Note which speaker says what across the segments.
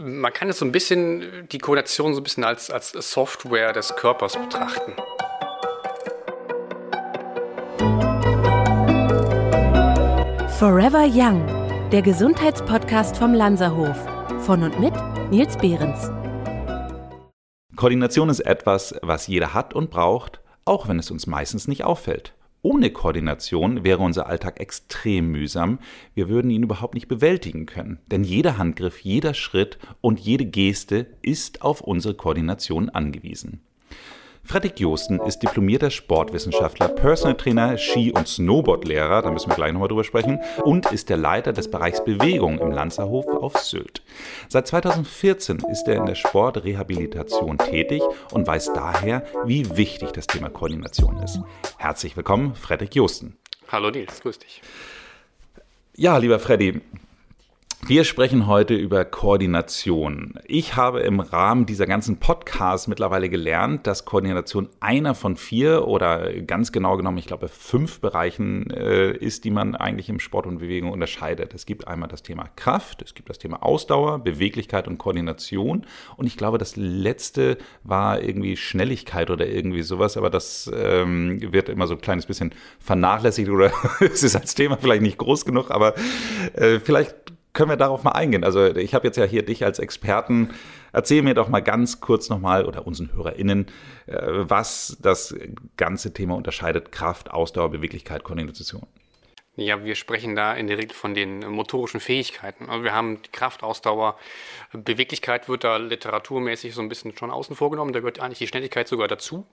Speaker 1: Man kann es so ein bisschen, die Koordination so ein bisschen als, als Software des Körpers betrachten.
Speaker 2: Forever Young, der Gesundheitspodcast vom Lanzerhof. Von und mit Nils Behrens.
Speaker 3: Koordination ist etwas, was jeder hat und braucht, auch wenn es uns meistens nicht auffällt. Ohne Koordination wäre unser Alltag extrem mühsam. Wir würden ihn überhaupt nicht bewältigen können. Denn jeder Handgriff, jeder Schritt und jede Geste ist auf unsere Koordination angewiesen. Fredrik Josten ist diplomierter Sportwissenschaftler, Personal Trainer, Ski- und Snowboardlehrer, da müssen wir gleich nochmal drüber sprechen, und ist der Leiter des Bereichs Bewegung im Lanzerhof auf Sylt. Seit 2014 ist er in der Sportrehabilitation tätig und weiß daher, wie wichtig das Thema Koordination ist. Herzlich willkommen, Fredrik Josten.
Speaker 1: Hallo Nils, grüß dich.
Speaker 3: Ja, lieber Freddy, wir sprechen heute über Koordination. Ich habe im Rahmen dieser ganzen Podcasts mittlerweile gelernt, dass Koordination einer von vier oder ganz genau genommen, ich glaube, fünf Bereichen äh, ist, die man eigentlich im Sport und Bewegung unterscheidet. Es gibt einmal das Thema Kraft, es gibt das Thema Ausdauer, Beweglichkeit und Koordination. Und ich glaube, das letzte war irgendwie Schnelligkeit oder irgendwie sowas, aber das ähm, wird immer so ein kleines bisschen vernachlässigt oder es ist als Thema vielleicht nicht groß genug, aber äh, vielleicht können wir darauf mal eingehen? Also ich habe jetzt ja hier dich als Experten. Erzähl mir doch mal ganz kurz nochmal oder unseren HörerInnen, äh, was das ganze Thema unterscheidet. Kraft, Ausdauer, Beweglichkeit, Koordination.
Speaker 1: Ja, wir sprechen da in der Regel von den motorischen Fähigkeiten. Also wir haben die Kraft, Ausdauer, Beweglichkeit wird da literaturmäßig so ein bisschen schon außen vorgenommen. Da gehört eigentlich die Schnelligkeit sogar dazu.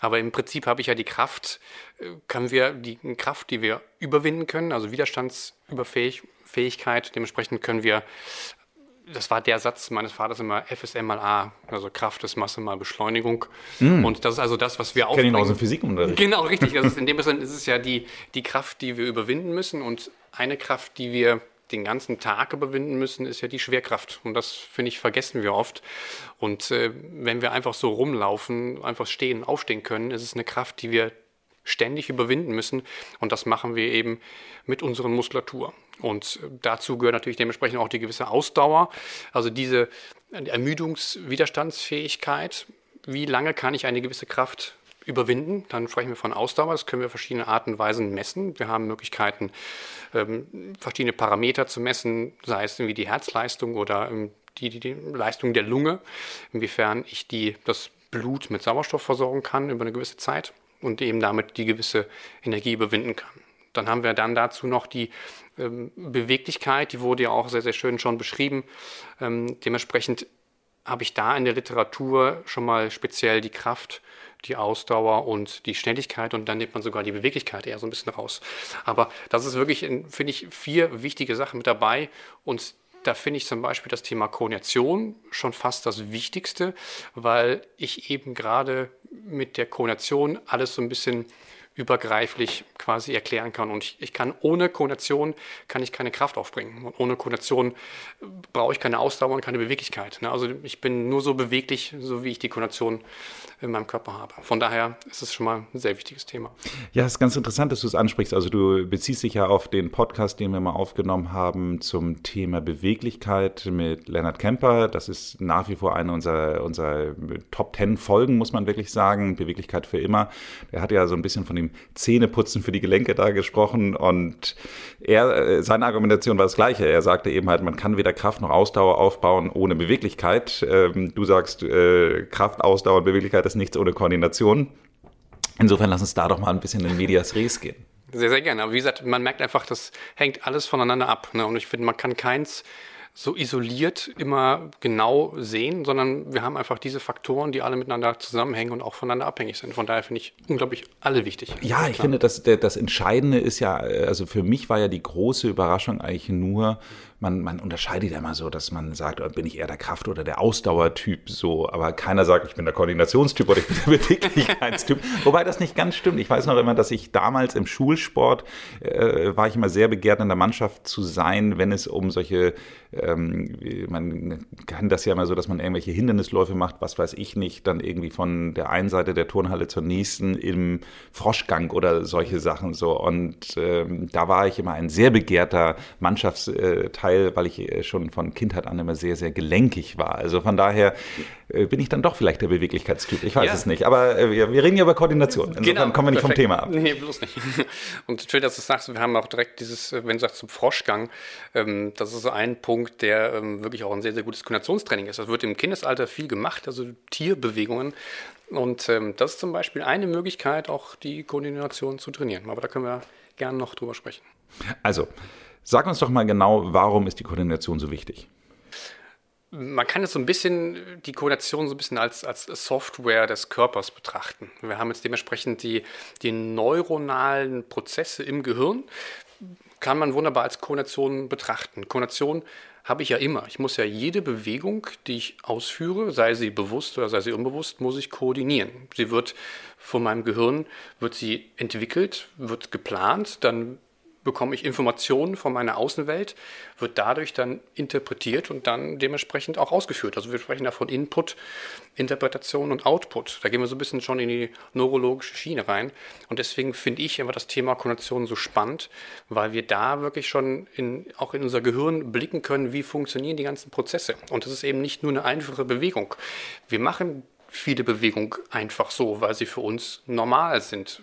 Speaker 1: Aber im Prinzip habe ich ja die Kraft, äh, können wir die Kraft, die wir überwinden können, also widerstandsüberfähig, Fähigkeit. Dementsprechend können wir, das war der Satz meines Vaters immer, FSM mal A, also Kraft ist Masse mal Beschleunigung. Mm. Und das ist also das, was wir
Speaker 3: auch. Kenne ich aus dem Physikunterricht.
Speaker 1: Genau, richtig. Das ist in dem Sinne ist es ja die, die Kraft, die wir überwinden müssen. Und eine Kraft, die wir den ganzen Tag überwinden müssen, ist ja die Schwerkraft. Und das, finde ich, vergessen wir oft. Und äh, wenn wir einfach so rumlaufen, einfach stehen, aufstehen können, ist es eine Kraft, die wir ständig überwinden müssen. Und das machen wir eben mit unserer Muskulatur. Und dazu gehört natürlich dementsprechend auch die gewisse Ausdauer, also diese Ermüdungswiderstandsfähigkeit. Wie lange kann ich eine gewisse Kraft überwinden? Dann sprechen wir von Ausdauer. Das können wir verschiedene Arten und Weisen messen. Wir haben Möglichkeiten, ähm, verschiedene Parameter zu messen, sei es wie die Herzleistung oder ähm, die, die, die Leistung der Lunge, inwiefern ich die, das Blut mit Sauerstoff versorgen kann über eine gewisse Zeit und eben damit die gewisse Energie überwinden kann. Dann haben wir dann dazu noch die ähm, Beweglichkeit, die wurde ja auch sehr, sehr schön schon beschrieben. Ähm, dementsprechend habe ich da in der Literatur schon mal speziell die Kraft, die Ausdauer und die Schnelligkeit und dann nimmt man sogar die Beweglichkeit eher so ein bisschen raus. Aber das ist wirklich, finde ich, vier wichtige Sachen mit dabei und da finde ich zum Beispiel das Thema Koordination schon fast das Wichtigste, weil ich eben gerade mit der Koordination alles so ein bisschen übergreiflich quasi erklären kann. Und ich, ich, kann ohne Koordination kann ich keine Kraft aufbringen. Und ohne Koordination brauche ich keine Ausdauer und keine Beweglichkeit. Ne? Also ich bin nur so beweglich, so wie ich die Koordination in meinem Körper habe. Von daher ist es schon mal ein sehr wichtiges Thema.
Speaker 3: Ja, es ist ganz interessant, dass du es ansprichst. Also du beziehst dich ja auf den Podcast, den wir mal aufgenommen haben zum Thema Beweglichkeit mit Leonard Kemper. Das ist nach wie vor eine unserer, unserer Top Ten Folgen, muss man wirklich sagen. Beweglichkeit für immer. Er hat ja so ein bisschen von dem Zähneputzen für die Gelenke da gesprochen und er, äh, seine Argumentation war das gleiche. Er sagte eben halt, man kann weder Kraft noch Ausdauer aufbauen ohne Beweglichkeit. Ähm, du sagst, äh, Kraft, Ausdauer und Beweglichkeit ist nichts ohne Koordination. Insofern lass uns da doch mal ein bisschen in Medias Res gehen.
Speaker 1: Sehr, sehr gerne. Aber wie gesagt, man merkt einfach, das hängt alles voneinander ab. Ne? Und ich finde, man kann keins so isoliert immer genau sehen, sondern wir haben einfach diese Faktoren, die alle miteinander zusammenhängen und auch voneinander abhängig sind. Von daher finde ich unglaublich alle wichtig.
Speaker 3: Ja, ich Klar. finde, das, das Entscheidende ist ja, also für mich war ja die große Überraschung eigentlich nur, man, man unterscheidet ja immer so, dass man sagt, oh, bin ich eher der Kraft- oder der Ausdauertyp so, aber keiner sagt, ich bin der Koordinationstyp oder ich bin der Beweglichkeitstyp. Wobei das nicht ganz stimmt. Ich weiß noch immer, dass ich damals im Schulsport äh, war ich immer sehr begehrt in der Mannschaft zu sein, wenn es um solche ähm, man kann das ja immer so, dass man irgendwelche Hindernisläufe macht, was weiß ich nicht, dann irgendwie von der einen Seite der Turnhalle zur nächsten im Froschgang oder solche Sachen so. Und ähm, da war ich immer ein sehr begehrter Mannschaftsteil Teil, weil ich äh, schon von Kindheit an immer sehr, sehr gelenkig war. Also von daher äh, bin ich dann doch vielleicht der Beweglichkeitstyp. Ich weiß ja. es nicht. Aber äh, wir, wir, reden ja über Koordination. Insofern genau, kommen wir nicht perfekt. vom Thema ab.
Speaker 1: Nee, bloß nicht. Und schön, dass du sagst, wir haben auch direkt dieses, wenn du sagst, zum Froschgang, ähm, das ist so ein Punkt, der ähm, wirklich auch ein sehr, sehr gutes Koordinationstraining ist. Das wird im Kindesalter viel gemacht, also Tierbewegungen. Und ähm, das ist zum Beispiel eine Möglichkeit, auch die Koordination zu trainieren. Aber da können wir gerne noch drüber sprechen.
Speaker 3: Also, sag uns doch mal genau, warum ist die Koordination so wichtig?
Speaker 1: Man kann jetzt so ein bisschen die Koordination so ein bisschen als, als Software des Körpers betrachten. Wir haben jetzt dementsprechend die, die neuronalen Prozesse im Gehirn, kann man wunderbar als Koordination betrachten. Koordination habe ich ja immer. Ich muss ja jede Bewegung, die ich ausführe, sei sie bewusst oder sei sie unbewusst, muss ich koordinieren. Sie wird von meinem Gehirn, wird sie entwickelt, wird geplant, dann bekomme ich Informationen von meiner Außenwelt, wird dadurch dann interpretiert und dann dementsprechend auch ausgeführt. Also wir sprechen da von Input, Interpretation und Output. Da gehen wir so ein bisschen schon in die neurologische Schiene rein. Und deswegen finde ich immer das Thema Koordination so spannend, weil wir da wirklich schon in, auch in unser Gehirn blicken können, wie funktionieren die ganzen Prozesse. Und das ist eben nicht nur eine einfache Bewegung. Wir machen viele Bewegungen einfach so, weil sie für uns normal sind.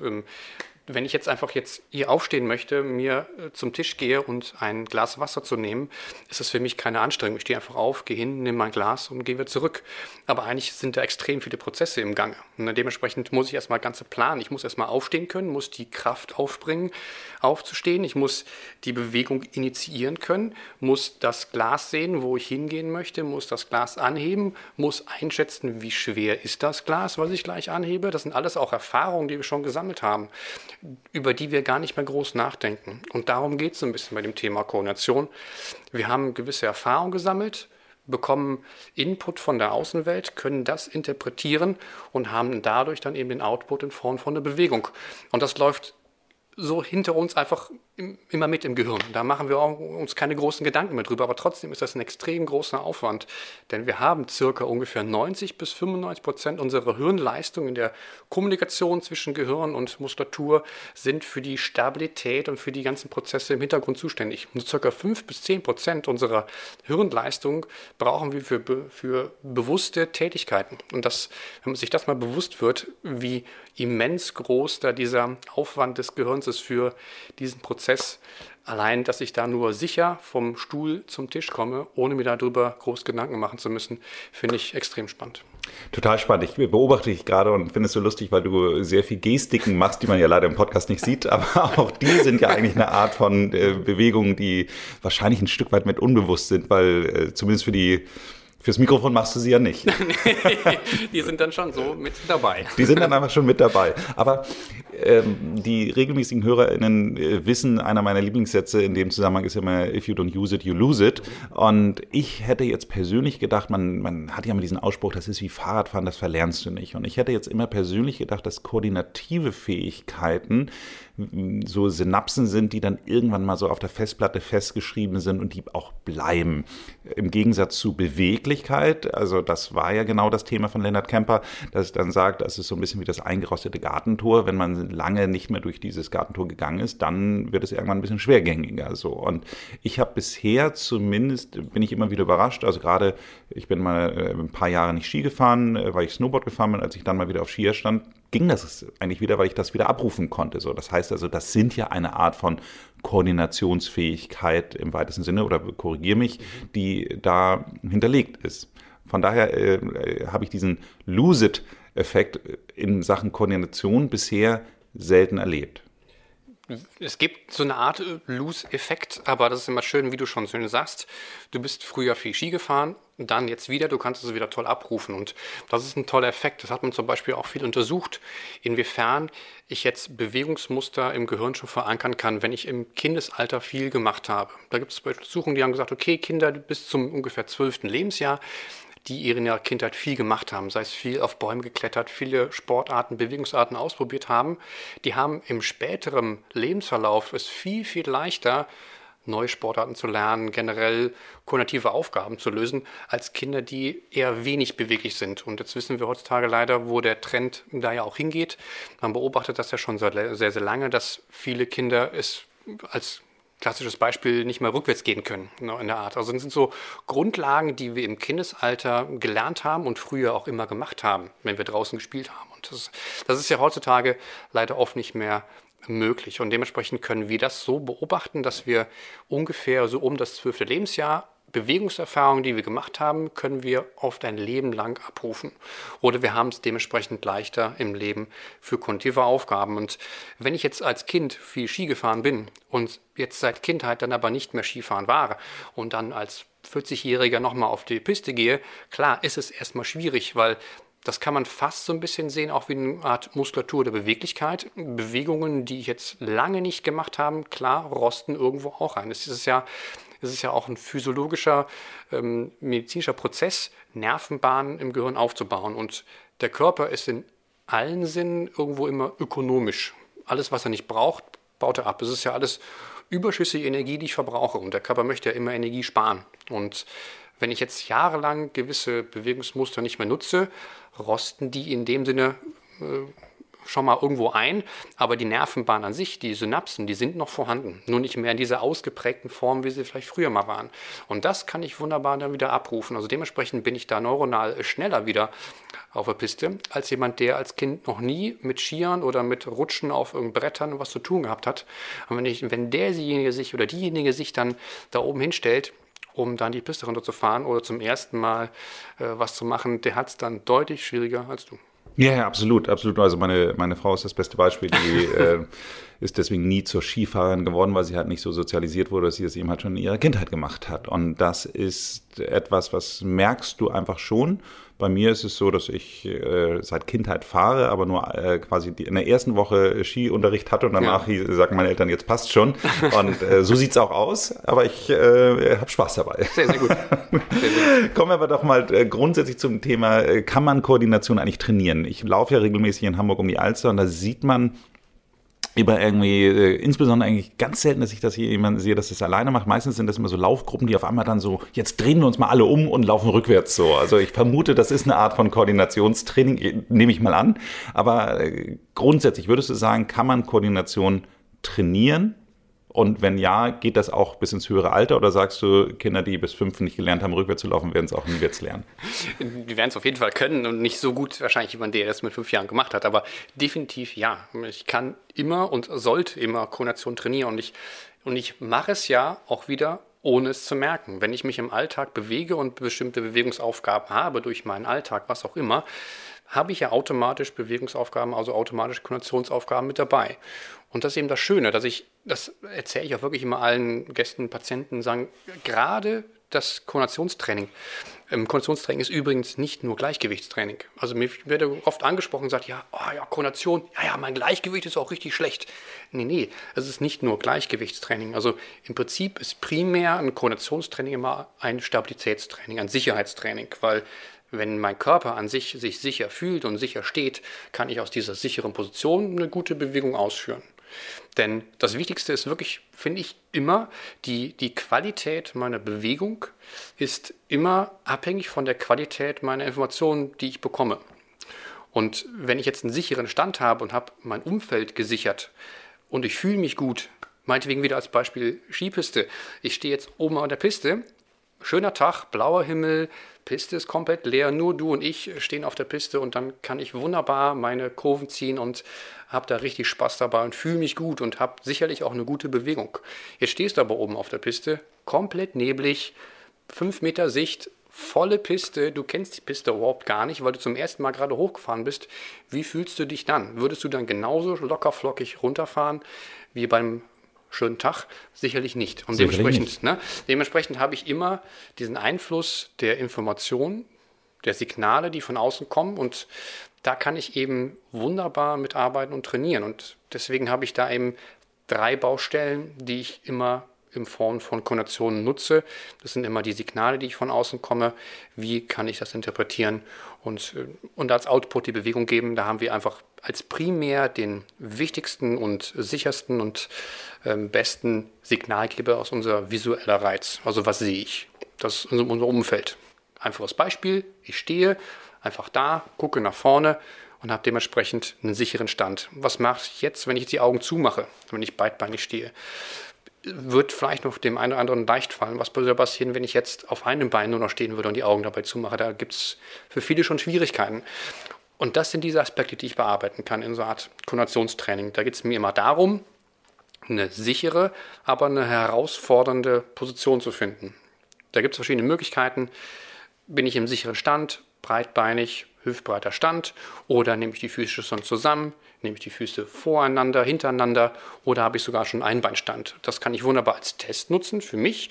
Speaker 1: Wenn ich jetzt einfach jetzt hier aufstehen möchte, mir äh, zum Tisch gehe und ein Glas Wasser zu nehmen, ist das für mich keine Anstrengung. Ich stehe einfach auf, gehe hin, nehme mein Glas und gehe wieder zurück. Aber eigentlich sind da extrem viele Prozesse im Gange. Und dementsprechend muss ich erstmal ganze planen. Ich muss erstmal aufstehen können, muss die Kraft aufbringen, aufzustehen. Ich muss die Bewegung initiieren können, muss das Glas sehen, wo ich hingehen möchte, muss das Glas anheben, muss einschätzen, wie schwer ist das Glas, was ich gleich anhebe. Das sind alles auch Erfahrungen, die wir schon gesammelt haben über die wir gar nicht mehr groß nachdenken. Und darum geht es ein bisschen bei dem Thema Koordination. Wir haben gewisse Erfahrungen gesammelt, bekommen Input von der Außenwelt, können das interpretieren und haben dadurch dann eben den Output in Form von einer Bewegung. Und das läuft so hinter uns einfach immer mit im Gehirn. Da machen wir uns keine großen Gedanken mehr drüber, aber trotzdem ist das ein extrem großer Aufwand, denn wir haben circa ungefähr 90 bis 95 Prozent unserer Hirnleistung in der Kommunikation zwischen Gehirn und Muskulatur sind für die Stabilität und für die ganzen Prozesse im Hintergrund zuständig. Nur circa 5 bis 10 Prozent unserer Hirnleistung brauchen wir für, für bewusste Tätigkeiten. Und das, wenn man sich das mal bewusst wird, wie immens groß da dieser Aufwand des Gehirns ist für diesen Prozess, Prozess. Allein, dass ich da nur sicher vom Stuhl zum Tisch komme, ohne mir darüber groß Gedanken machen zu müssen, finde ich extrem spannend.
Speaker 3: Total spannend. Ich beobachte dich gerade und finde es so lustig, weil du sehr viel Gestiken machst, die man ja leider im Podcast nicht sieht. Aber auch die sind ja eigentlich eine Art von äh, Bewegungen, die wahrscheinlich ein Stück weit mit unbewusst sind, weil äh, zumindest für die Fürs Mikrofon machst du sie ja nicht.
Speaker 1: die sind dann schon so mit dabei.
Speaker 3: Die sind dann einfach schon mit dabei. Aber ähm, die regelmäßigen HörerInnen äh, wissen, einer meiner Lieblingssätze in dem Zusammenhang ist immer, if you don't use it, you lose it. Und ich hätte jetzt persönlich gedacht, man, man hat ja immer diesen Ausspruch, das ist wie Fahrradfahren, das verlernst du nicht. Und ich hätte jetzt immer persönlich gedacht, dass koordinative Fähigkeiten so Synapsen sind, die dann irgendwann mal so auf der Festplatte festgeschrieben sind und die auch bleiben. Im Gegensatz zu Beweglichkeit, also das war ja genau das Thema von Leonard Kemper, dass dann sagt, das ist so ein bisschen wie das eingerostete Gartentor. Wenn man lange nicht mehr durch dieses Gartentor gegangen ist, dann wird es irgendwann ein bisschen schwergängiger. So. Und ich habe bisher zumindest, bin ich immer wieder überrascht, also gerade, ich bin mal äh, ein paar Jahre nicht Ski gefahren, äh, weil ich Snowboard gefahren bin, als ich dann mal wieder auf Skier stand, ging das eigentlich wieder, weil ich das wieder abrufen konnte. So, das heißt also, das sind ja eine Art von Koordinationsfähigkeit im weitesten Sinne oder korrigiere mich, die da hinterlegt ist. Von daher äh, äh habe ich diesen Lose-It-Effekt in Sachen Koordination bisher selten erlebt.
Speaker 1: Es gibt so eine Art Lose-Effekt, aber das ist immer schön, wie du schon schön sagst. Du bist früher viel Ski gefahren, dann jetzt wieder, du kannst es wieder toll abrufen. Und das ist ein toller Effekt. Das hat man zum Beispiel auch viel untersucht, inwiefern ich jetzt Bewegungsmuster im Gehirn schon verankern kann, wenn ich im Kindesalter viel gemacht habe. Da gibt es Untersuchungen, die haben gesagt, okay, Kinder bis zum ungefähr zwölften Lebensjahr die in ihrer Kindheit viel gemacht haben, sei es viel auf Bäume geklettert, viele Sportarten, Bewegungsarten ausprobiert haben, die haben im späteren Lebensverlauf es viel, viel leichter, neue Sportarten zu lernen, generell koordinative Aufgaben zu lösen, als Kinder, die eher wenig beweglich sind. Und jetzt wissen wir heutzutage leider, wo der Trend da ja auch hingeht. Man beobachtet das ja schon sehr, sehr, sehr lange, dass viele Kinder es als klassisches Beispiel, nicht mal rückwärts gehen können ne, in der Art. Also das sind so Grundlagen, die wir im Kindesalter gelernt haben und früher auch immer gemacht haben, wenn wir draußen gespielt haben. Und das, das ist ja heutzutage leider oft nicht mehr möglich. Und dementsprechend können wir das so beobachten, dass wir ungefähr so um das zwölfte Lebensjahr Bewegungserfahrungen, die wir gemacht haben, können wir oft ein Leben lang abrufen. Oder wir haben es dementsprechend leichter im Leben für kognitive Aufgaben. Und wenn ich jetzt als Kind viel Ski gefahren bin und jetzt seit Kindheit dann aber nicht mehr Skifahren war und dann als 40-Jähriger nochmal auf die Piste gehe, klar ist es erstmal schwierig, weil das kann man fast so ein bisschen sehen, auch wie eine Art Muskulatur der Beweglichkeit. Bewegungen, die ich jetzt lange nicht gemacht habe, klar, rosten irgendwo auch ein. Es ist ja es ist ja auch ein physiologischer, ähm, medizinischer Prozess, Nervenbahnen im Gehirn aufzubauen. Und der Körper ist in allen Sinnen irgendwo immer ökonomisch. Alles, was er nicht braucht, baut er ab. Es ist ja alles überschüssige Energie, die ich verbrauche. Und der Körper möchte ja immer Energie sparen. Und wenn ich jetzt jahrelang gewisse Bewegungsmuster nicht mehr nutze, rosten die in dem Sinne äh, schon mal irgendwo ein, aber die Nervenbahn an sich, die Synapsen, die sind noch vorhanden. Nur nicht mehr in dieser ausgeprägten Form, wie sie vielleicht früher mal waren. Und das kann ich wunderbar dann wieder abrufen. Also dementsprechend bin ich da neuronal schneller wieder auf der Piste, als jemand, der als Kind noch nie mit Skiern oder mit Rutschen auf irgendeinen Brettern was zu tun gehabt hat. Und wenn, ich, wenn derjenige sich oder diejenige sich dann da oben hinstellt, um dann die Piste runterzufahren oder zum ersten Mal äh, was zu machen, der hat es dann deutlich schwieriger als du.
Speaker 3: Ja, ja, absolut, absolut. Also meine, meine Frau ist das beste Beispiel. Die äh, ist deswegen nie zur Skifahrerin geworden, weil sie halt nicht so sozialisiert wurde, dass sie das eben halt schon in ihrer Kindheit gemacht hat. Und das ist etwas, was merkst du einfach schon. Bei mir ist es so, dass ich äh, seit Kindheit fahre, aber nur äh, quasi die, in der ersten Woche Skiunterricht hatte und danach ja. sagen meine Eltern, jetzt passt schon. Und äh, so sieht's auch aus, aber ich äh, habe Spaß dabei. Sehr, sehr gut. Sehr, sehr Kommen wir aber doch mal äh, grundsätzlich zum Thema, äh, kann man Koordination eigentlich trainieren? Ich laufe ja regelmäßig in Hamburg um die Alster und da sieht man, über irgendwie, äh, insbesondere eigentlich ganz selten, dass ich das hier jemand sehe, dass das alleine macht. Meistens sind das immer so Laufgruppen, die auf einmal dann so, jetzt drehen wir uns mal alle um und laufen rückwärts so. Also ich vermute, das ist eine Art von Koordinationstraining, äh, nehme ich mal an. Aber äh, grundsätzlich würdest du sagen, kann man Koordination trainieren? Und wenn ja, geht das auch bis ins höhere Alter oder sagst du, Kinder, die bis fünf nicht gelernt haben, rückwärts zu laufen, werden es auch nie jetzt lernen?
Speaker 1: Die werden es auf jeden Fall können und nicht so gut wahrscheinlich jemand, der das mit fünf Jahren gemacht hat, aber definitiv ja. Ich kann immer und sollte immer Koordination trainieren und ich, und ich mache es ja auch wieder ohne es zu merken. Wenn ich mich im Alltag bewege und bestimmte Bewegungsaufgaben habe durch meinen Alltag, was auch immer, habe ich ja automatisch Bewegungsaufgaben, also automatisch Koordinationsaufgaben mit dabei. Und das ist eben das Schöne, dass ich, das erzähle ich auch wirklich immer allen Gästen, Patienten, sagen, gerade das Koordinationstraining. Ähm, Koordinationstraining ist übrigens nicht nur Gleichgewichtstraining. Also mir wird oft angesprochen und sagt, ja, oh ja, Koordination, ja, ja, mein Gleichgewicht ist auch richtig schlecht. Nee, nee, es ist nicht nur Gleichgewichtstraining. Also im Prinzip ist primär ein Koordinationstraining immer ein Stabilitätstraining, ein Sicherheitstraining, weil wenn mein Körper an sich sich sicher fühlt und sicher steht, kann ich aus dieser sicheren Position eine gute Bewegung ausführen. Denn das Wichtigste ist wirklich, finde ich, immer, die, die Qualität meiner Bewegung ist immer abhängig von der Qualität meiner Informationen, die ich bekomme. Und wenn ich jetzt einen sicheren Stand habe und habe mein Umfeld gesichert und ich fühle mich gut, meinetwegen wieder als Beispiel Skipiste, ich stehe jetzt oben an der Piste, schöner Tag, blauer Himmel, Piste ist komplett leer, nur du und ich stehen auf der Piste und dann kann ich wunderbar meine Kurven ziehen und habe da richtig Spaß dabei und fühle mich gut und habe sicherlich auch eine gute Bewegung. Jetzt stehst du aber oben auf der Piste, komplett neblig, 5 Meter Sicht, volle Piste, du kennst die Piste überhaupt gar nicht, weil du zum ersten Mal gerade hochgefahren bist. Wie fühlst du dich dann? Würdest du dann genauso lockerflockig runterfahren wie beim schönen Tag? Sicherlich nicht. Und Sicherlich dementsprechend, nicht. Ne, dementsprechend habe ich immer diesen Einfluss der Information, der Signale, die von außen kommen. Und da kann ich eben wunderbar mitarbeiten und trainieren. Und deswegen habe ich da eben drei Baustellen, die ich immer in Form von Konnotationen nutze. Das sind immer die Signale, die ich von außen komme. Wie kann ich das interpretieren und, äh, und als Output die Bewegung geben? Da haben wir einfach als primär den wichtigsten und sichersten und ähm, besten Signalgeber aus unser visueller Reiz. Also was sehe ich? Das ist unser Umfeld. Einfaches Beispiel. Ich stehe einfach da, gucke nach vorne und habe dementsprechend einen sicheren Stand. Was mache ich jetzt, wenn ich die Augen zumache, wenn ich beidbeinig stehe? Wird vielleicht noch dem einen oder anderen leicht fallen. Was würde passieren, wenn ich jetzt auf einem Bein nur noch stehen würde und die Augen dabei zumache? Da gibt es für viele schon Schwierigkeiten. Und das sind diese Aspekte, die ich bearbeiten kann in so einer Art Koordinationstraining. Da geht es mir immer darum, eine sichere, aber eine herausfordernde Position zu finden. Da gibt es verschiedene Möglichkeiten. Bin ich im sicheren Stand, breitbeinig, hüftbreiter Stand oder nehme ich die Füße schon zusammen, nehme ich die Füße voreinander, hintereinander oder habe ich sogar schon Einbeinstand. Das kann ich wunderbar als Test nutzen für mich.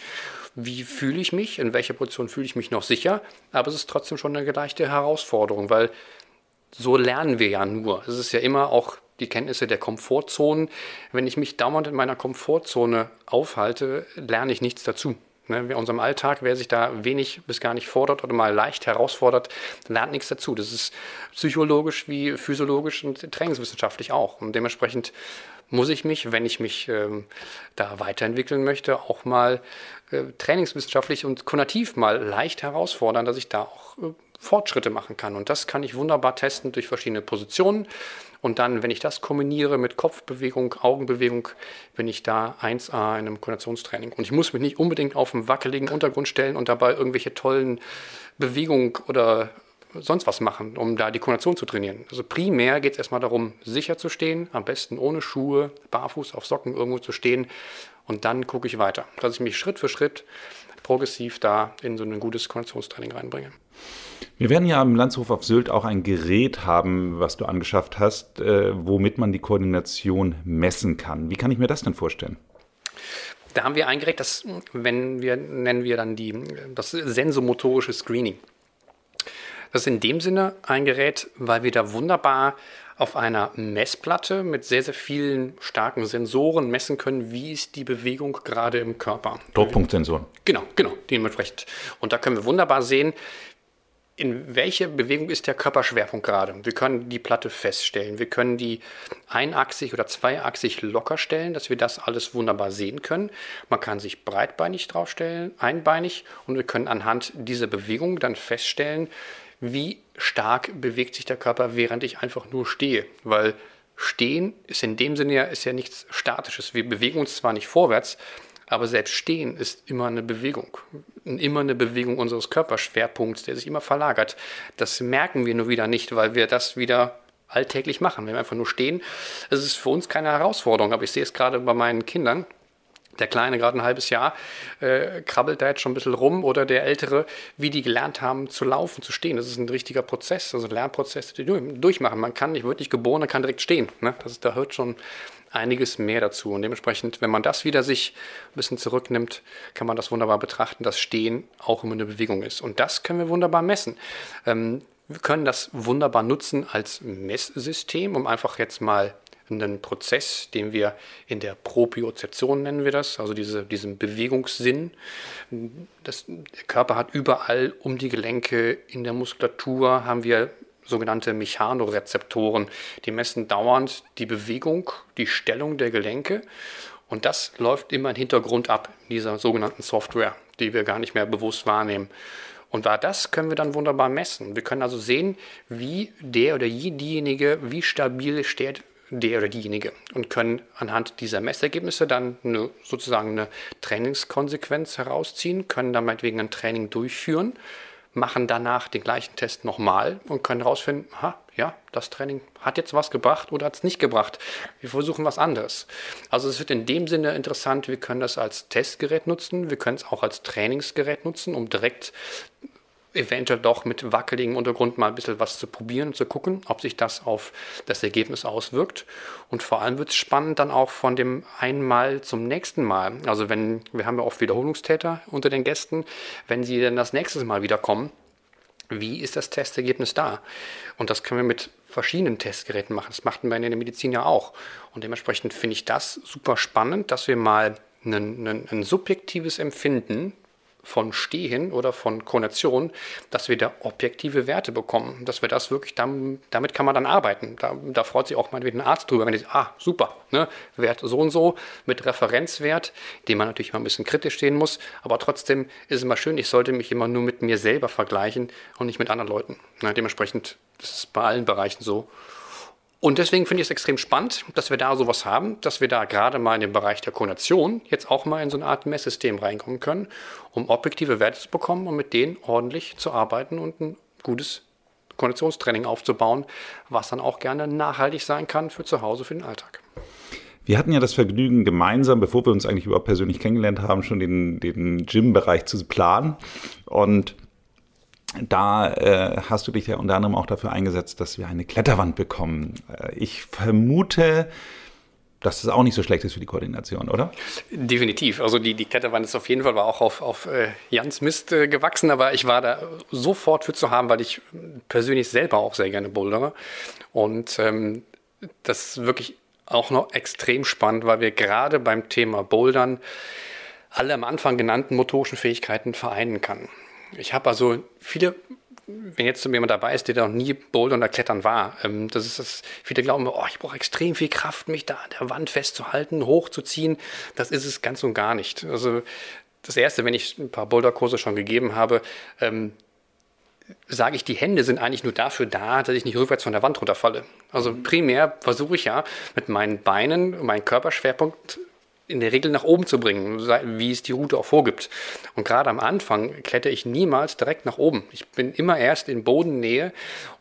Speaker 1: Wie fühle ich mich? In welcher Position fühle ich mich noch sicher? Aber es ist trotzdem schon eine leichte Herausforderung, weil so lernen wir ja nur. Es ist ja immer auch die Kenntnisse der Komfortzonen. Wenn ich mich dauernd in meiner Komfortzone aufhalte, lerne ich nichts dazu. Ne, in unserem Alltag, wer sich da wenig bis gar nicht fordert oder mal leicht herausfordert, lernt nichts dazu. Das ist psychologisch wie physiologisch und trainingswissenschaftlich auch. Und dementsprechend muss ich mich, wenn ich mich ähm, da weiterentwickeln möchte, auch mal äh, trainingswissenschaftlich und konativ mal leicht herausfordern, dass ich da auch äh, Fortschritte machen kann. Und das kann ich wunderbar testen durch verschiedene Positionen. Und dann, wenn ich das kombiniere mit Kopfbewegung, Augenbewegung, bin ich da 1A in einem Koordinationstraining. Und ich muss mich nicht unbedingt auf einen wackeligen Untergrund stellen und dabei irgendwelche tollen Bewegungen oder sonst was machen, um da die Koordination zu trainieren. Also primär geht es erstmal darum, sicher zu stehen, am besten ohne Schuhe, barfuß auf Socken irgendwo zu stehen. Und dann gucke ich weiter, dass ich mich Schritt für Schritt progressiv da in so ein gutes Koordinationstraining reinbringe.
Speaker 3: Wir werden ja am Landshof auf Sylt auch ein Gerät haben, was du angeschafft hast, äh, womit man die Koordination messen kann. Wie kann ich mir das denn vorstellen?
Speaker 1: Da haben wir ein Gerät, das wenn wir, nennen wir dann die, das sensomotorische Screening. Das ist in dem Sinne ein Gerät, weil wir da wunderbar auf einer Messplatte mit sehr, sehr vielen starken Sensoren messen können, wie ist die Bewegung gerade im Körper.
Speaker 3: Druckpunktsensoren.
Speaker 1: Genau, genau, dementsprechend. Und da können wir wunderbar sehen, in welcher Bewegung ist der Körperschwerpunkt gerade. Wir können die Platte feststellen. Wir können die einachsig oder zweiachsig locker stellen, dass wir das alles wunderbar sehen können. Man kann sich breitbeinig draufstellen, einbeinig und wir können anhand dieser Bewegung dann feststellen, wie stark bewegt sich der Körper, während ich einfach nur stehe. Weil Stehen ist in dem Sinne ja, ist ja nichts Statisches. Wir bewegen uns zwar nicht vorwärts, aber selbst Stehen ist immer eine Bewegung. Immer eine Bewegung unseres Körperschwerpunkts, der sich immer verlagert. Das merken wir nur wieder nicht, weil wir das wieder alltäglich machen. Wenn wir einfach nur stehen, es ist für uns keine Herausforderung. Aber ich sehe es gerade bei meinen Kindern. Der Kleine, gerade ein halbes Jahr, äh, krabbelt da jetzt schon ein bisschen rum oder der Ältere, wie die gelernt haben zu laufen, zu stehen. Das ist ein richtiger Prozess, also ein Lernprozess, den die durchmachen. Man kann nicht, wird nicht geboren, man kann direkt stehen. Ne? Das ist, da hört schon einiges mehr dazu. Und dementsprechend, wenn man das wieder sich ein bisschen zurücknimmt, kann man das wunderbar betrachten, dass Stehen auch immer eine Bewegung ist. Und das können wir wunderbar messen. Ähm, wir können das wunderbar nutzen als Messsystem, um einfach jetzt mal einen Prozess, den wir in der Propriozeption nennen wir das, also diese, diesen Bewegungssinn. Das, der Körper hat überall um die Gelenke in der Muskulatur haben wir sogenannte Mechanorezeptoren. Die messen dauernd die Bewegung, die Stellung der Gelenke. Und das läuft immer im Hintergrund ab, dieser sogenannten Software, die wir gar nicht mehr bewusst wahrnehmen. Und da das können wir dann wunderbar messen. Wir können also sehen, wie der oder diejenige, wie stabil steht der oder diejenige und können anhand dieser Messergebnisse dann eine, sozusagen eine Trainingskonsequenz herausziehen, können dann meinetwegen ein Training durchführen machen danach den gleichen Test nochmal und können herausfinden, ha, ja, das Training hat jetzt was gebracht oder hat es nicht gebracht. Wir versuchen was anderes. Also es wird in dem Sinne interessant, wir können das als Testgerät nutzen, wir können es auch als Trainingsgerät nutzen, um direkt eventuell doch mit wackeligem Untergrund mal ein bisschen was zu probieren zu gucken, ob sich das auf das Ergebnis auswirkt. Und vor allem wird es spannend dann auch von dem einmal zum nächsten Mal. Also wenn, wir haben ja oft Wiederholungstäter unter den Gästen, wenn sie dann das nächste Mal wieder kommen, wie ist das Testergebnis da? Und das können wir mit verschiedenen Testgeräten machen. Das machten wir in der Medizin ja auch. Und dementsprechend finde ich das super spannend, dass wir mal ein, ein, ein subjektives Empfinden von Stehen oder von Konation, dass wir da objektive Werte bekommen, dass wir das wirklich, dann, damit kann man dann arbeiten. Da, da freut sich auch mal ein Arzt drüber, wenn er sagt, ah, super, ne, Wert so und so mit Referenzwert, den man natürlich immer ein bisschen kritisch sehen muss, aber trotzdem ist es immer schön, ich sollte mich immer nur mit mir selber vergleichen und nicht mit anderen Leuten. Ne, dementsprechend ist es bei allen Bereichen so. Und deswegen finde ich es extrem spannend, dass wir da sowas haben, dass wir da gerade mal in den Bereich der Konation jetzt auch mal in so eine Art Messsystem reinkommen können, um objektive Werte zu bekommen und mit denen ordentlich zu arbeiten und ein gutes Konditionstraining aufzubauen, was dann auch gerne nachhaltig sein kann für zu Hause, für den Alltag.
Speaker 3: Wir hatten ja das Vergnügen, gemeinsam, bevor wir uns eigentlich überhaupt persönlich kennengelernt haben, schon den, den Gym-Bereich zu planen. Und da äh, hast du dich ja unter anderem auch dafür eingesetzt, dass wir eine Kletterwand bekommen. Äh, ich vermute, dass das auch nicht so schlecht ist für die Koordination, oder?
Speaker 1: Definitiv. Also die, die Kletterwand ist auf jeden Fall war auch auf, auf äh, Jans Mist äh, gewachsen, aber ich war da sofort für zu haben, weil ich persönlich selber auch sehr gerne bouldere. Und ähm, das ist wirklich auch noch extrem spannend, weil wir gerade beim Thema Bouldern alle am Anfang genannten motorischen Fähigkeiten vereinen kann. Ich habe also viele, wenn jetzt jemand dabei ist, der noch nie Bouldern oder Klettern war, ähm, das ist das, viele glauben, oh, ich brauche extrem viel Kraft, mich da an der Wand festzuhalten, hochzuziehen. Das ist es ganz und gar nicht. Also das Erste, wenn ich ein paar Boulderkurse schon gegeben habe, ähm, sage ich, die Hände sind eigentlich nur dafür da, dass ich nicht rückwärts von der Wand runterfalle. Also primär versuche ich ja mit meinen Beinen, meinen Körperschwerpunkt in der Regel nach oben zu bringen, wie es die Route auch vorgibt. Und gerade am Anfang klettere ich niemals direkt nach oben. Ich bin immer erst in Bodennähe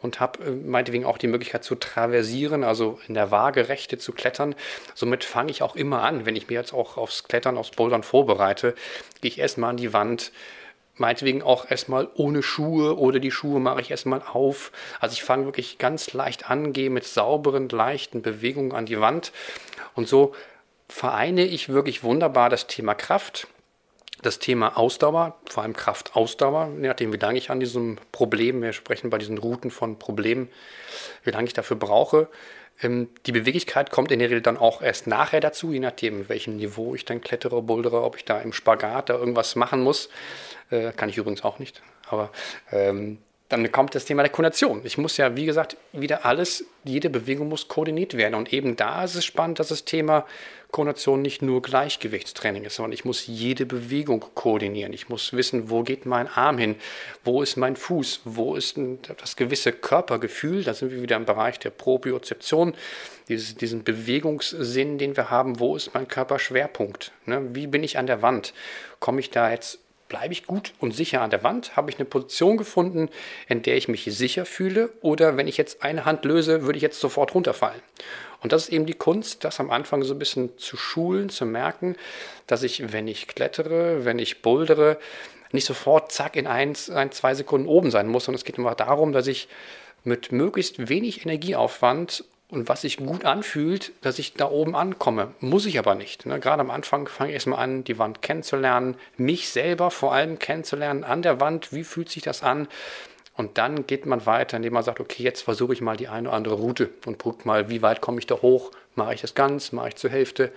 Speaker 1: und habe äh, meinetwegen auch die Möglichkeit zu traversieren, also in der Waagerechte zu klettern. Somit fange ich auch immer an, wenn ich mir jetzt auch aufs Klettern, aufs Bouldern vorbereite, gehe ich erstmal an die Wand, meinetwegen auch erstmal ohne Schuhe oder die Schuhe mache ich erstmal auf. Also ich fange wirklich ganz leicht an, gehe mit sauberen, leichten Bewegungen an die Wand und so vereine ich wirklich wunderbar das Thema Kraft, das Thema Ausdauer, vor allem Kraftausdauer, je nachdem, wie lange ich an diesem Problem, wir sprechen bei diesen Routen von Problemen, wie lange ich dafür brauche. Ähm, die Beweglichkeit kommt in der Regel dann auch erst nachher dazu, je nachdem, welchem Niveau ich dann klettere, bouldere, ob ich da im Spagat da irgendwas machen muss. Äh, kann ich übrigens auch nicht. Aber ähm, dann kommt das Thema der Koordination. Ich muss ja, wie gesagt, wieder alles, jede Bewegung muss koordiniert werden. Und eben da ist es spannend, dass das Thema Koordination nicht nur Gleichgewichtstraining ist, sondern ich muss jede Bewegung koordinieren. Ich muss wissen, wo geht mein Arm hin, wo ist mein Fuß, wo ist das gewisse Körpergefühl. Da sind wir wieder im Bereich der Propriozeption, dieses, diesen Bewegungssinn, den wir haben. Wo ist mein Körperschwerpunkt? Ne? Wie bin ich an der Wand? Komme ich da jetzt Bleibe ich gut und sicher an der Wand? Habe ich eine Position gefunden, in der ich mich sicher fühle? Oder wenn ich jetzt eine Hand löse, würde ich jetzt sofort runterfallen? Und das ist eben die Kunst, das am Anfang so ein bisschen zu schulen, zu merken, dass ich, wenn ich klettere, wenn ich bouldere, nicht sofort zack in ein, ein zwei Sekunden oben sein muss, sondern es geht immer darum, dass ich mit möglichst wenig Energieaufwand und was sich gut anfühlt, dass ich da oben ankomme. Muss ich aber nicht. Ne? Gerade am Anfang fange ich erstmal an, die Wand kennenzulernen, mich selber vor allem kennenzulernen an der Wand. Wie fühlt sich das an? Und dann geht man weiter, indem man sagt, okay, jetzt versuche ich mal die eine oder andere Route und gucke mal, wie weit komme ich da hoch? Mache ich das ganz? Mache ich zur Hälfte?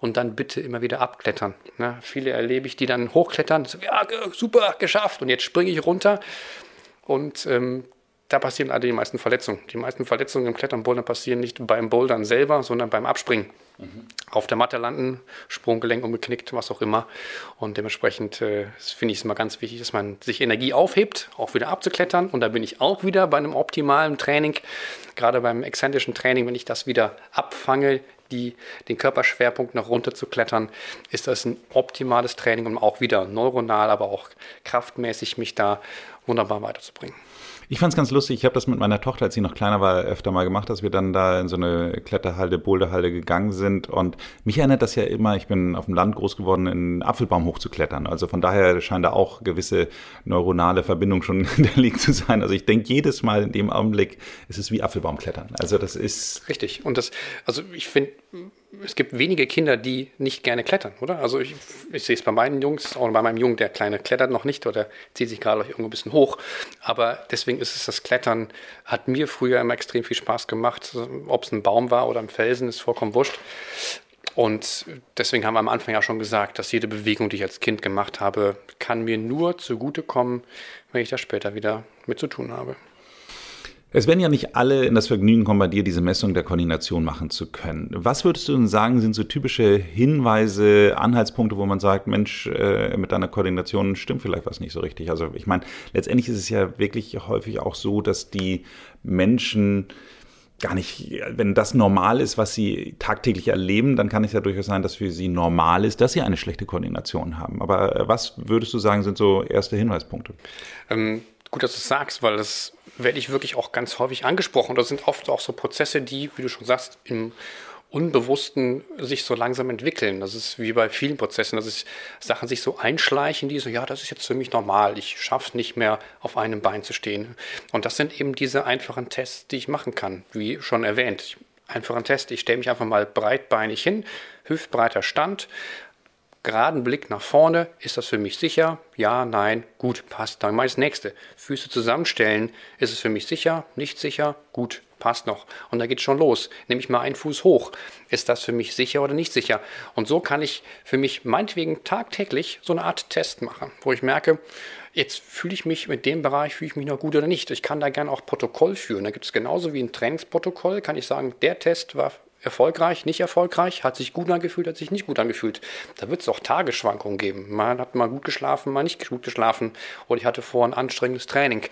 Speaker 1: Und dann bitte immer wieder abklettern. Ne? Viele erlebe ich, die dann hochklettern, so, ja, super, geschafft. Und jetzt springe ich runter. Und ähm, da passieren alle die meisten Verletzungen. Die meisten Verletzungen im Klettern Bouldern passieren nicht beim Bouldern selber, sondern beim Abspringen. Mhm. Auf der Matte landen, Sprunggelenk umgeknickt, was auch immer. Und dementsprechend äh, finde ich es immer ganz wichtig, dass man sich Energie aufhebt, auch wieder abzuklettern. Und da bin ich auch wieder bei einem optimalen Training, gerade beim exzentrischen Training, wenn ich das wieder abfange, die, den Körperschwerpunkt nach runter zu klettern, ist das ein optimales Training, um auch wieder neuronal, aber auch kraftmäßig mich da wunderbar weiterzubringen.
Speaker 3: Ich fand es ganz lustig. Ich habe das mit meiner Tochter, als sie noch kleiner war, öfter mal gemacht, dass wir dann da in so eine Kletterhalde, Boulderhalde gegangen sind. Und mich erinnert das ja immer, ich bin auf dem Land groß geworden, in einen Apfelbaum hochzuklettern. Also von daher scheint da auch gewisse neuronale Verbindung schon hinterlegt zu sein. Also ich denke jedes Mal in dem Augenblick, es ist wie Apfelbaumklettern. Also das ist.
Speaker 1: Richtig. Und das, also ich finde, es gibt wenige Kinder, die nicht gerne klettern, oder? Also ich, ich sehe es bei meinen Jungs, auch bei meinem Jungen, der Kleine klettert noch nicht oder zieht sich gerade irgendwo ein bisschen hoch. Aber deswegen ist es das Klettern, hat mir früher immer extrem viel Spaß gemacht. Ob es ein Baum war oder ein Felsen, ist vollkommen wurscht. Und deswegen haben wir am Anfang ja schon gesagt, dass jede Bewegung, die ich als Kind gemacht habe, kann mir nur zugutekommen, wenn ich da später wieder mit zu tun habe.
Speaker 3: Es werden ja nicht alle in das Vergnügen kommen, bei dir diese Messung der Koordination machen zu können. Was würdest du denn sagen, sind so typische Hinweise, Anhaltspunkte, wo man sagt, Mensch, äh, mit deiner Koordination stimmt vielleicht was nicht so richtig? Also ich meine, letztendlich ist es ja wirklich häufig auch so, dass die Menschen gar nicht, wenn das normal ist, was sie tagtäglich erleben, dann kann es ja durchaus sein, dass für sie normal ist, dass sie eine schlechte Koordination haben. Aber äh, was würdest du sagen, sind so erste Hinweispunkte?
Speaker 1: Ähm, gut, dass du es sagst, weil das werde ich wirklich auch ganz häufig angesprochen. Das sind oft auch so Prozesse, die, wie du schon sagst, im Unbewussten sich so langsam entwickeln. Das ist wie bei vielen Prozessen, dass Sachen sich so einschleichen, die so, ja, das ist jetzt für mich normal. Ich schaffe es nicht mehr, auf einem Bein zu stehen. Und das sind eben diese einfachen Tests, die ich machen kann, wie schon erwähnt. Einfachen Test, ich stelle mich einfach mal breitbeinig hin, hüftbreiter Stand, geraden Blick nach vorne. Ist das für mich sicher? Ja, nein, gut, passt. Dann mal das nächste. Füße zusammenstellen. Ist es für mich sicher? Nicht sicher? Gut, passt noch. Und da geht schon los. Nehme ich mal einen Fuß hoch. Ist das für mich sicher oder nicht sicher? Und so kann ich für mich meinetwegen tagtäglich so eine Art Test machen, wo ich merke, jetzt fühle ich mich mit dem Bereich, fühle ich mich noch gut oder nicht. Ich kann da gerne auch Protokoll führen. Da gibt es genauso wie ein Trainingsprotokoll, kann ich sagen, der Test war erfolgreich, nicht erfolgreich, hat sich gut angefühlt, hat sich nicht gut angefühlt. Da wird es auch Tagesschwankungen geben. Man hat mal gut geschlafen, mal nicht gut geschlafen oder ich hatte vor ein anstrengendes Training.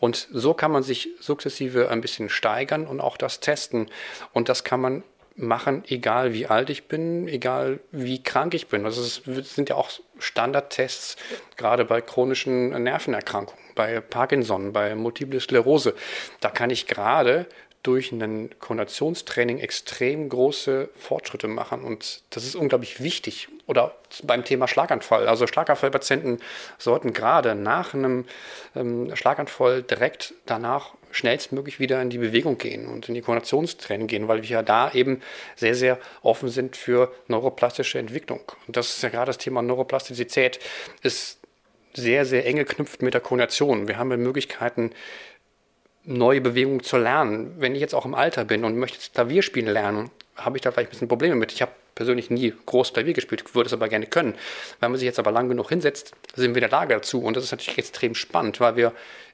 Speaker 1: Und so kann man sich sukzessive ein bisschen steigern und auch das testen. Und das kann man machen, egal wie alt ich bin, egal wie krank ich bin. Also es sind ja auch Standardtests, gerade bei chronischen Nervenerkrankungen, bei Parkinson, bei Multiple Sklerose. Da kann ich gerade durch ein Koordinationstraining extrem große Fortschritte machen. Und das ist unglaublich wichtig. Oder beim Thema Schlaganfall. Also Schlaganfallpatienten sollten gerade nach einem ähm, Schlaganfall direkt danach schnellstmöglich wieder in die Bewegung gehen und in die Koordinationstraining gehen, weil wir ja da eben sehr, sehr offen sind für neuroplastische Entwicklung. Und das ist ja gerade das Thema Neuroplastizität, ist sehr, sehr eng geknüpft mit der Koordination. Wir haben Möglichkeiten, neue Bewegungen zu lernen. Wenn ich jetzt auch im Alter bin und möchte jetzt Klavier spielen lernen, habe ich da vielleicht ein bisschen Probleme mit. Ich habe persönlich nie groß Klavier gespielt, würde es aber gerne können. Wenn man sich jetzt aber lang genug hinsetzt, sind wir in der Lage dazu. Und das ist natürlich extrem spannend, weil wir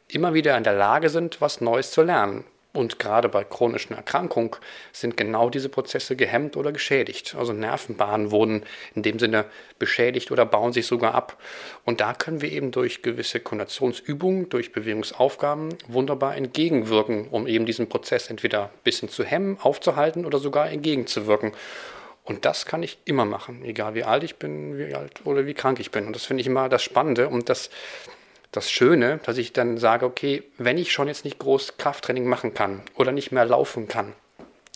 Speaker 1: immer wieder in der Lage sind, was Neues zu lernen. Und gerade bei chronischen Erkrankungen sind genau diese Prozesse gehemmt oder geschädigt. Also Nervenbahnen wurden in dem Sinne beschädigt oder bauen sich sogar ab. Und da können wir eben durch gewisse Konationsübungen, durch Bewegungsaufgaben wunderbar entgegenwirken, um eben diesen Prozess entweder ein bisschen zu hemmen, aufzuhalten oder sogar entgegenzuwirken. Und das kann ich immer machen, egal wie alt ich bin, wie alt oder wie krank ich bin. Und das finde ich immer das Spannende und das das Schöne, dass ich dann sage, okay, wenn ich schon jetzt nicht groß Krafttraining machen kann oder nicht mehr laufen kann,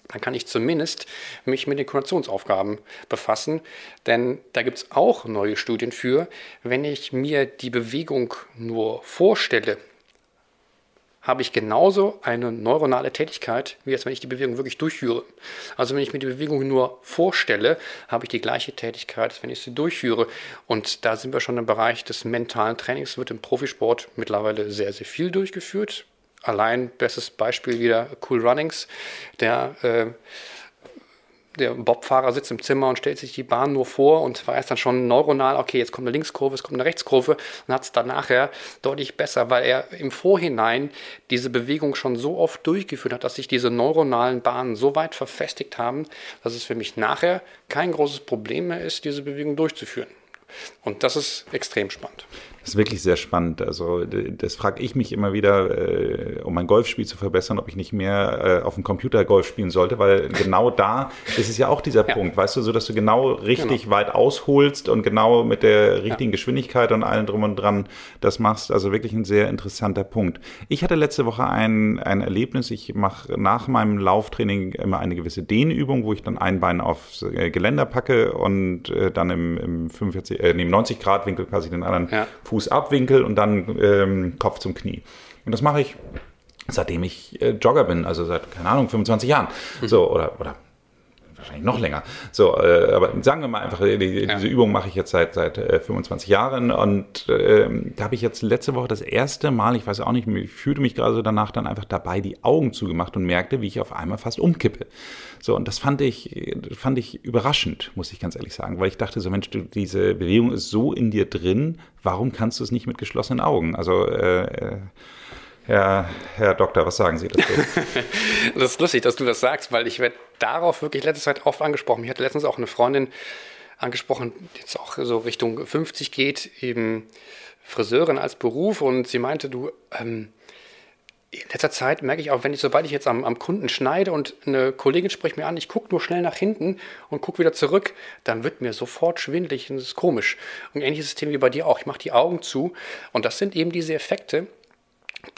Speaker 1: dann kann ich zumindest mich mit den Koordinationsaufgaben befassen. Denn da gibt es auch neue Studien für. Wenn ich mir die Bewegung nur vorstelle, habe ich genauso eine neuronale Tätigkeit, wie als wenn ich die Bewegung wirklich durchführe. Also wenn ich mir die Bewegung nur vorstelle, habe ich die gleiche Tätigkeit, als wenn ich sie durchführe. Und da sind wir schon im Bereich des mentalen Trainings, wird im Profisport mittlerweile sehr, sehr viel durchgeführt. Allein bestes Beispiel wieder Cool Runnings, der äh, der Bobfahrer sitzt im Zimmer und stellt sich die Bahn nur vor und weiß dann schon neuronal, okay, jetzt kommt eine Linkskurve, es kommt eine Rechtskurve und hat es dann nachher deutlich besser, weil er im Vorhinein diese Bewegung schon so oft durchgeführt hat, dass sich diese neuronalen Bahnen so weit verfestigt haben, dass es für mich nachher kein großes Problem mehr ist, diese Bewegung durchzuführen. Und das ist extrem spannend.
Speaker 3: Das ist wirklich sehr spannend. Also das frage ich mich immer wieder, äh, um mein Golfspiel zu verbessern, ob ich nicht mehr äh, auf dem Computer Golf spielen sollte, weil genau da ist es ja auch dieser ja. Punkt, weißt du, so dass du genau richtig genau. weit ausholst und genau mit der richtigen ja. Geschwindigkeit und allem drum und dran das machst. Also wirklich ein sehr interessanter Punkt. Ich hatte letzte Woche ein, ein Erlebnis. Ich mache nach meinem Lauftraining immer eine gewisse Dehnübung, wo ich dann ein Bein aufs äh, Geländer packe und äh, dann im, im 45, äh, im 90 Grad Winkel quasi den anderen ja. Fuß Fuß abwinkel und dann ähm, Kopf zum Knie. Und das mache ich seitdem ich äh, Jogger bin, also seit, keine Ahnung, 25 Jahren. Mhm. So, oder, oder wahrscheinlich noch länger. So, äh, aber sagen wir mal einfach, die, ja. diese Übung mache ich jetzt seit, seit äh, 25 Jahren und äh, da habe ich jetzt letzte Woche das erste Mal, ich weiß auch nicht, ich fühlte mich gerade so danach dann einfach dabei, die Augen zugemacht und merkte, wie ich auf einmal fast umkippe. So, und das fand ich, fand ich überraschend, muss ich ganz ehrlich sagen, weil ich dachte so, Mensch, du, diese Bewegung ist so in dir drin, warum kannst du es nicht mit geschlossenen Augen? Also, äh, ja, Herr Doktor, was sagen Sie dazu?
Speaker 1: das ist lustig, dass du das sagst, weil ich werde darauf wirklich letzte Zeit oft angesprochen. Ich hatte letztens auch eine Freundin angesprochen, die jetzt auch so Richtung 50 geht, eben Friseurin als Beruf und sie meinte, du, ähm, in letzter Zeit merke ich auch, wenn ich, sobald ich jetzt am, am Kunden schneide und eine Kollegin spricht mir an, ich gucke nur schnell nach hinten und gucke wieder zurück, dann wird mir sofort schwindelig und das ist komisch. Und ähnliches System wie bei dir auch. Ich mache die Augen zu und das sind eben diese Effekte,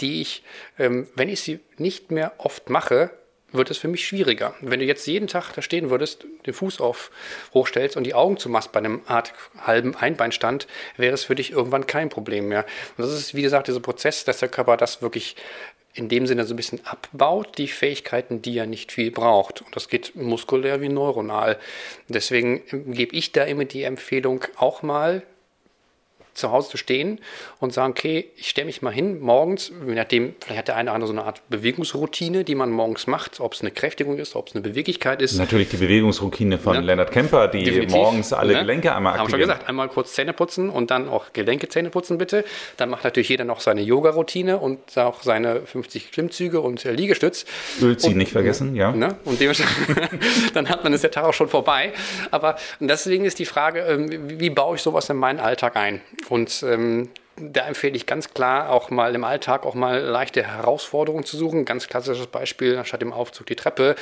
Speaker 1: die ich, ähm, wenn ich sie nicht mehr oft mache, wird es für mich schwieriger. Wenn du jetzt jeden Tag da stehen würdest, den Fuß auf hochstellst und die Augen zumachst bei einem Art halben Einbeinstand, wäre es für dich irgendwann kein Problem mehr. Und das ist, wie gesagt, dieser Prozess, dass der Körper das wirklich in dem Sinne so ein bisschen abbaut, die Fähigkeiten, die er nicht viel braucht. Und das geht muskulär wie neuronal. Deswegen gebe ich da immer die Empfehlung, auch mal zu Hause zu stehen und sagen, okay, ich stelle mich mal hin morgens, je nachdem, vielleicht hat der eine oder andere so eine Art Bewegungsroutine, die man morgens macht, ob es eine Kräftigung ist, ob es eine Beweglichkeit ist.
Speaker 3: Natürlich die Bewegungsroutine von ne? Leonard Kemper, die Definitiv. morgens alle ne? Gelenke einmal aktivieren. Haben
Speaker 1: schon gesagt, einmal kurz Zähne putzen und dann auch Gelenke Zähne putzen bitte. Dann macht natürlich jeder noch seine Yoga-Routine und auch seine 50 Klimmzüge und Liegestütz.
Speaker 3: Ölziehen nicht vergessen, ja.
Speaker 1: Ne? Und dann hat man das der Tag auch schon vorbei. Aber deswegen ist die Frage, ähm, wie baue ich sowas in meinen Alltag ein? Und ähm, da empfehle ich ganz klar auch mal im Alltag auch mal leichte Herausforderungen zu suchen. Ganz klassisches Beispiel, statt dem Aufzug die Treppe.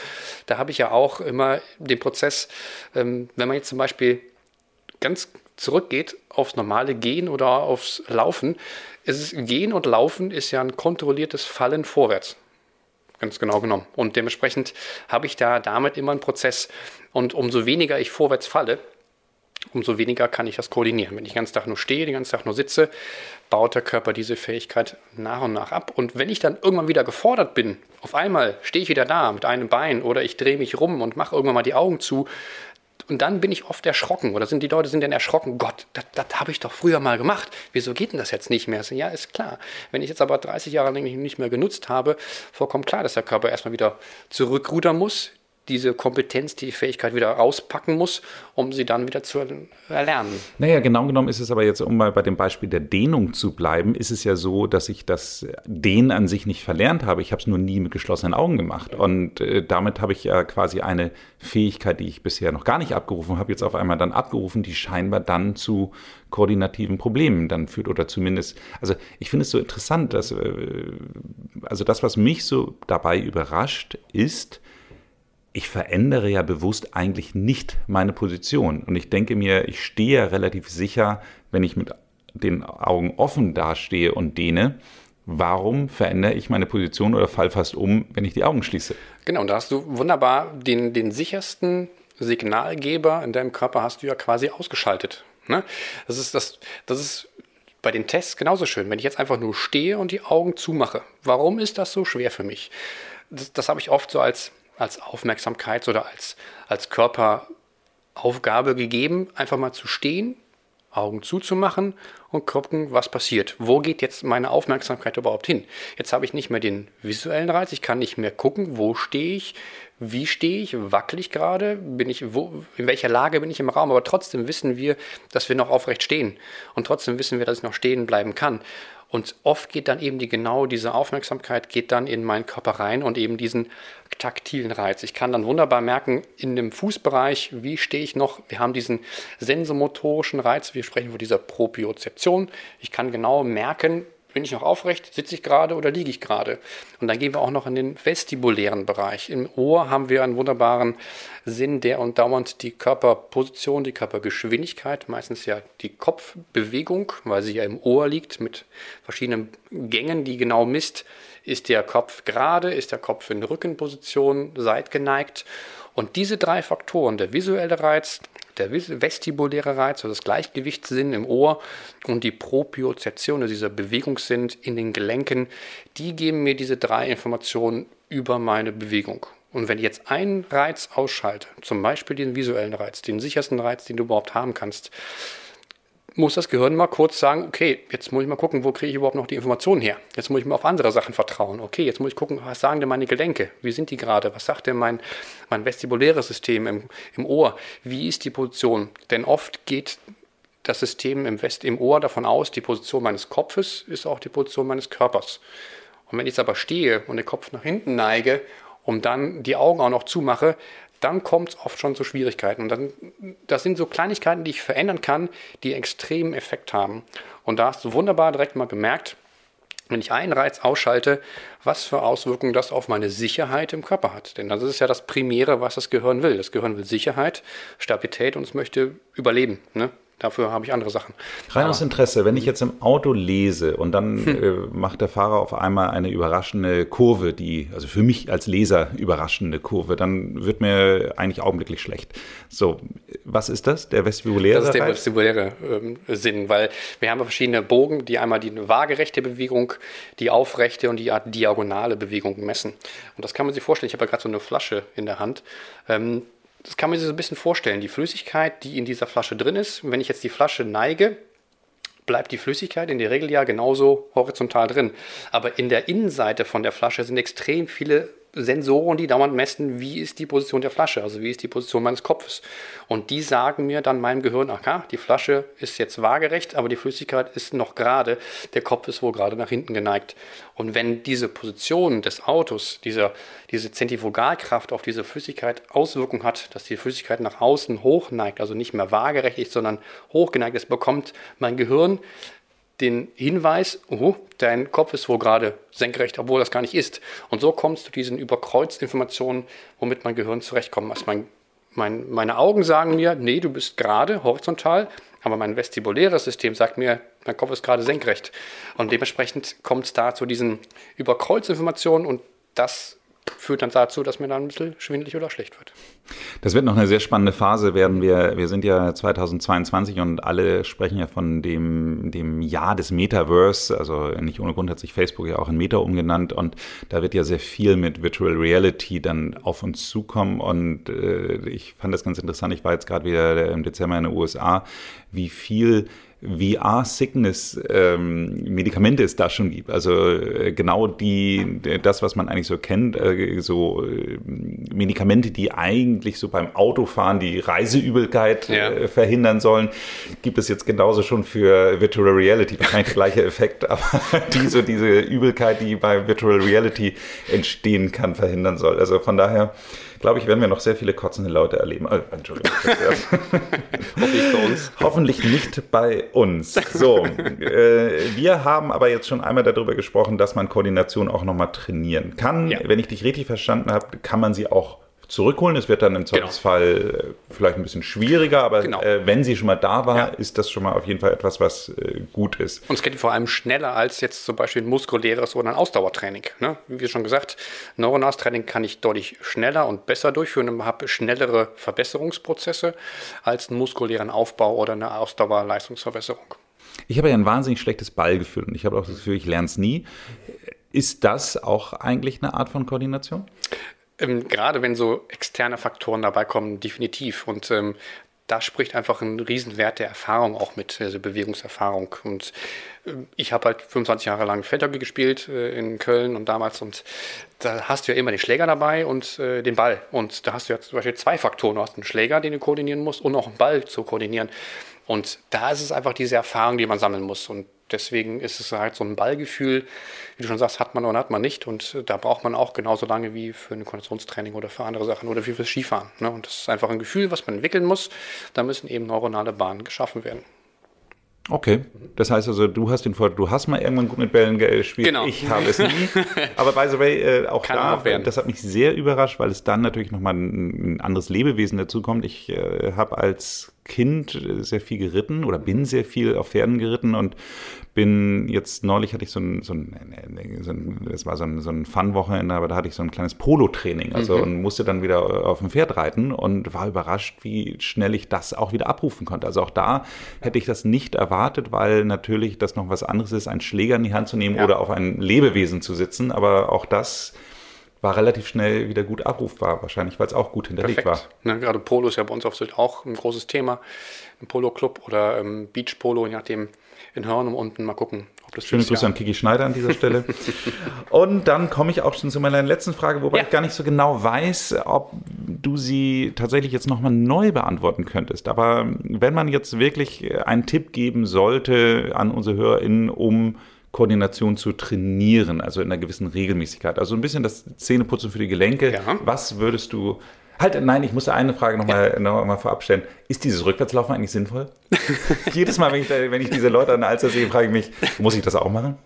Speaker 1: Da habe ich ja auch immer den Prozess, ähm, wenn man jetzt zum Beispiel ganz zurückgeht aufs normale Gehen oder aufs Laufen, ist Gehen und Laufen ist ja ein kontrolliertes Fallen vorwärts. Ganz genau genommen. Und dementsprechend habe ich da damit immer einen Prozess. Und umso weniger ich vorwärts falle, umso weniger kann ich das koordinieren. Wenn ich den ganzen Tag nur stehe, den ganzen Tag nur sitze, baut der Körper diese Fähigkeit nach und nach ab. Und wenn ich dann irgendwann wieder gefordert bin, auf einmal stehe ich wieder da mit einem Bein oder ich drehe mich rum und mache irgendwann mal die Augen zu, und dann bin ich oft erschrocken oder sind die Leute sind dann erschrocken, Gott, das, habe ich doch früher mal gemacht. Wieso geht denn das jetzt nicht mehr? Ja, ist klar. Wenn ich jetzt aber 30 Jahre lang nicht mehr genutzt habe, vollkommen klar, dass der Körper erstmal wieder zurückrudern muss, diese Kompetenz, die Fähigkeit wieder rauspacken muss, um sie dann wieder zu erlernen.
Speaker 3: Naja, genau genommen ist es aber jetzt, um mal bei dem Beispiel der Dehnung zu bleiben, ist es ja so, dass ich das Dehnen an sich nicht verlernt habe. Ich habe es nur nie mit geschlossenen Augen gemacht. Und äh, damit habe ich ja quasi eine Fähigkeit, die ich bisher noch gar nicht abgerufen habe, jetzt auf einmal dann abgerufen, die scheinbar dann zu koordinativen Problemen dann führt oder zumindest, also ich finde es so interessant, dass, äh, also das, was mich so dabei überrascht, ist, ich verändere ja bewusst eigentlich nicht meine Position. Und ich denke mir, ich stehe ja relativ sicher, wenn ich mit den Augen offen dastehe und dehne. Warum verändere ich meine Position oder fall fast um, wenn ich die Augen schließe?
Speaker 1: Genau, und da hast du wunderbar den, den sichersten Signalgeber in deinem Körper hast du ja quasi ausgeschaltet. Ne? Das, ist das, das ist bei den Tests genauso schön, wenn ich jetzt einfach nur stehe und die Augen zumache. Warum ist das so schwer für mich? Das, das habe ich oft so als als Aufmerksamkeits- oder als, als Körperaufgabe gegeben, einfach mal zu stehen, Augen zuzumachen und gucken, was passiert. Wo geht jetzt meine Aufmerksamkeit überhaupt hin? Jetzt habe ich nicht mehr den visuellen Reiz, ich kann nicht mehr gucken, wo stehe ich, wie stehe ich, wackel ich gerade, bin ich, wo, in welcher Lage bin ich im Raum, aber trotzdem wissen wir, dass wir noch aufrecht stehen und trotzdem wissen wir, dass ich noch stehen bleiben kann. Und oft geht dann eben die genau diese Aufmerksamkeit geht dann in meinen Körper rein und eben diesen taktilen Reiz. Ich kann dann wunderbar merken, in dem Fußbereich, wie stehe ich noch? Wir haben diesen sensomotorischen Reiz, wir sprechen von dieser Propriozeption. Ich kann genau merken, bin ich noch aufrecht? Sitze ich gerade oder liege ich gerade? Und dann gehen wir auch noch in den vestibulären Bereich. Im Ohr haben wir einen wunderbaren Sinn, der und dauernd die Körperposition, die Körpergeschwindigkeit, meistens ja die Kopfbewegung, weil sie ja im Ohr liegt, mit verschiedenen Gängen, die genau misst, ist der Kopf gerade, ist der Kopf in Rückenposition, seitgeneigt. Und diese drei Faktoren, der visuelle Reiz, der vestibuläre Reiz, also das Gleichgewichtssinn im Ohr und die Propriozeption, also dieser Bewegungssinn in den Gelenken, die geben mir diese drei Informationen über meine Bewegung. Und wenn ich jetzt einen Reiz ausschalte, zum Beispiel den visuellen Reiz, den sichersten Reiz, den du überhaupt haben kannst, muss das Gehirn mal kurz sagen, okay, jetzt muss ich mal gucken, wo kriege ich überhaupt noch die Informationen her? Jetzt muss ich mal auf andere Sachen vertrauen. Okay, jetzt muss ich gucken, was sagen denn meine Gelenke? Wie sind die gerade? Was sagt denn mein, mein vestibuläres System im, im Ohr? Wie ist die Position? Denn oft geht das System im, West, im Ohr davon aus, die Position meines Kopfes ist auch die Position meines Körpers. Und wenn ich jetzt aber stehe und den Kopf nach hinten neige und dann die Augen auch noch zumache, dann kommt es oft schon zu Schwierigkeiten. Und dann, das sind so Kleinigkeiten, die ich verändern kann, die extremen Effekt haben. Und da hast du wunderbar direkt mal gemerkt, wenn ich einen Reiz ausschalte, was für Auswirkungen das auf meine Sicherheit im Körper hat. Denn das ist ja das Primäre, was das Gehirn will. Das Gehirn will Sicherheit, Stabilität und es möchte überleben. Ne? Dafür habe ich andere Sachen.
Speaker 3: Rein aus Interesse, wenn ich jetzt im Auto lese und dann hm. äh, macht der Fahrer auf einmal eine überraschende Kurve, die, also für mich als Leser überraschende Kurve, dann wird mir eigentlich augenblicklich schlecht. So, was ist das? Der vestibuläre?
Speaker 1: Das ist der vestibuläre äh, Sinn, weil wir haben verschiedene Bogen, die einmal die waagerechte Bewegung, die aufrechte und die diagonale Bewegung messen. Und das kann man sich vorstellen. Ich habe ja gerade so eine Flasche in der Hand. Ähm, das kann man sich so ein bisschen vorstellen. Die Flüssigkeit, die in dieser Flasche drin ist, wenn ich jetzt die Flasche neige, bleibt die Flüssigkeit in der Regel ja genauso horizontal drin. Aber in der Innenseite von der Flasche sind extrem viele Sensoren, die dauernd messen, wie ist die Position der Flasche, also wie ist die Position meines Kopfes. Und die sagen mir dann meinem Gehirn, aha, die Flasche ist jetzt waagerecht, aber die Flüssigkeit ist noch gerade, der Kopf ist wohl gerade nach hinten geneigt. Und wenn diese Position des Autos, diese, diese Zentrifugalkraft auf diese Flüssigkeit Auswirkung hat, dass die Flüssigkeit nach außen hoch neigt, also nicht mehr waagerecht ist, sondern hochgeneigt ist, bekommt mein Gehirn den Hinweis, oh, dein Kopf ist wohl gerade senkrecht, obwohl das gar nicht ist. Und so kommst du diesen Überkreuzinformationen, womit mein Gehirn zurechtkommt. Also mein, mein, meine Augen sagen mir, nee, du bist gerade horizontal, aber mein vestibuläres System sagt mir, mein Kopf ist gerade senkrecht. Und dementsprechend kommt es da zu diesen Überkreuzinformationen und das führt dann dazu, dass mir dann ein bisschen schwindelig oder schlecht wird.
Speaker 3: Das wird noch eine sehr spannende Phase werden. Wir, wir sind ja 2022 und alle sprechen ja von dem, dem Jahr des Metaverse. Also nicht ohne Grund hat sich Facebook ja auch in Meta umgenannt und da wird ja sehr viel mit Virtual Reality dann auf uns zukommen. Und äh, ich fand das ganz interessant. Ich war jetzt gerade wieder im Dezember in den USA, wie viel VR-Sickness-Medikamente ähm, es da schon gibt. Also äh, genau die, das, was man eigentlich so kennt, äh, so äh, Medikamente, die eigentlich so beim Autofahren die Reiseübelkeit ja. äh, verhindern sollen, gibt es jetzt genauso schon für Virtual Reality. Wahrscheinlich der gleiche Effekt, aber die so diese Übelkeit, die bei Virtual Reality entstehen kann, verhindern soll. Also von daher glaube ich, werden wir noch sehr viele kotzende Leute erleben. Oh, Entschuldigung. Hoffentlich bei uns. Hoffentlich nicht bei uns. So, äh, wir haben aber jetzt schon einmal darüber gesprochen, dass man Koordination auch nochmal trainieren kann. Ja. Wenn ich dich richtig verstanden habe, kann man sie auch zurückholen. Es wird dann im genau. Zweifelsfall genau. vielleicht ein bisschen schwieriger, aber genau. äh, wenn sie schon mal da war, ja. ist das schon mal auf jeden Fall etwas, was äh, gut ist.
Speaker 1: Und es geht vor allem schneller als jetzt zum Beispiel ein muskuläres oder ein Ausdauertraining. Ne? Wie schon gesagt, neuronales Training kann ich deutlich schneller und besser durchführen und habe schnellere Verbesserungsprozesse als einen muskulären Aufbau oder eine Ausdauerleistungsverbesserung.
Speaker 3: Ich habe ja ein wahnsinnig schlechtes Ballgefühl und ich habe auch das Gefühl, ich lerne es nie. Ist das auch eigentlich eine Art von Koordination?
Speaker 1: Ähm, gerade wenn so externe Faktoren dabei kommen, definitiv. Und ähm, da spricht einfach ein Riesenwert der Erfahrung auch mit, also Bewegungserfahrung. Und äh, ich habe halt 25 Jahre lang Feldhockey gespielt äh, in Köln und damals und da hast du ja immer den Schläger dabei und äh, den Ball. Und da hast du ja zum Beispiel zwei Faktoren. Du hast einen Schläger, den du koordinieren musst und auch einen Ball zu koordinieren. Und da ist es einfach diese Erfahrung, die man sammeln muss. Und deswegen ist es halt so ein Ballgefühl, wie du schon sagst, hat man oder hat man nicht. Und äh, da braucht man auch genauso lange wie für ein Konditionstraining oder für andere Sachen oder wie fürs Skifahren. Ne? Und das ist einfach ein Gefühl, was man entwickeln muss. Da müssen eben neuronale Bahnen geschaffen werden.
Speaker 3: Okay, das heißt also, du hast den Vorteil, du hast mal irgendwann gut mit Bällen gespielt. Genau. Ich habe es nie. Aber by the way, äh, auch Kann da, auch das hat mich sehr überrascht, weil es dann natürlich nochmal ein, ein anderes Lebewesen dazukommt. Ich äh, habe als Kind sehr viel geritten oder bin sehr viel auf Pferden geritten und bin jetzt neulich hatte ich so ein, so ein, so ein das war so ein, so ein Fun-Wochenende, aber da hatte ich so ein kleines Polo-Training, also mhm. und musste dann wieder auf dem Pferd reiten und war überrascht, wie schnell ich das auch wieder abrufen konnte. Also auch da hätte ich das nicht erwartet, weil natürlich das noch was anderes ist, einen Schläger in die Hand zu nehmen ja. oder auf ein Lebewesen zu sitzen, aber auch das war relativ schnell wieder gut abrufbar, wahrscheinlich, weil es auch gut hinterlegt Perfekt.
Speaker 1: war. Ja, gerade Polo ist ja bei uns auf Sylt auch ein großes Thema. Im Polo-Club oder ähm, Beach-Polo, je nachdem, in Hörnum unten. Mal gucken,
Speaker 3: ob das Schöne Grüße an Kiki Schneider an dieser Stelle. und dann komme ich auch schon zu meiner letzten Frage, wobei ja. ich gar nicht so genau weiß, ob du sie tatsächlich jetzt nochmal neu beantworten könntest. Aber wenn man jetzt wirklich einen Tipp geben sollte an unsere HörerInnen, um Koordination zu trainieren, also in einer gewissen Regelmäßigkeit. Also ein bisschen das Zähneputzen für die Gelenke. Ja. Was würdest du Halt, nein, ich musste eine Frage nochmal ja. noch mal vorab stellen. Ist dieses Rückwärtslaufen eigentlich sinnvoll? Jedes Mal, wenn ich, wenn ich, diese Leute an der Alster sehe, frage ich mich, muss ich das auch machen?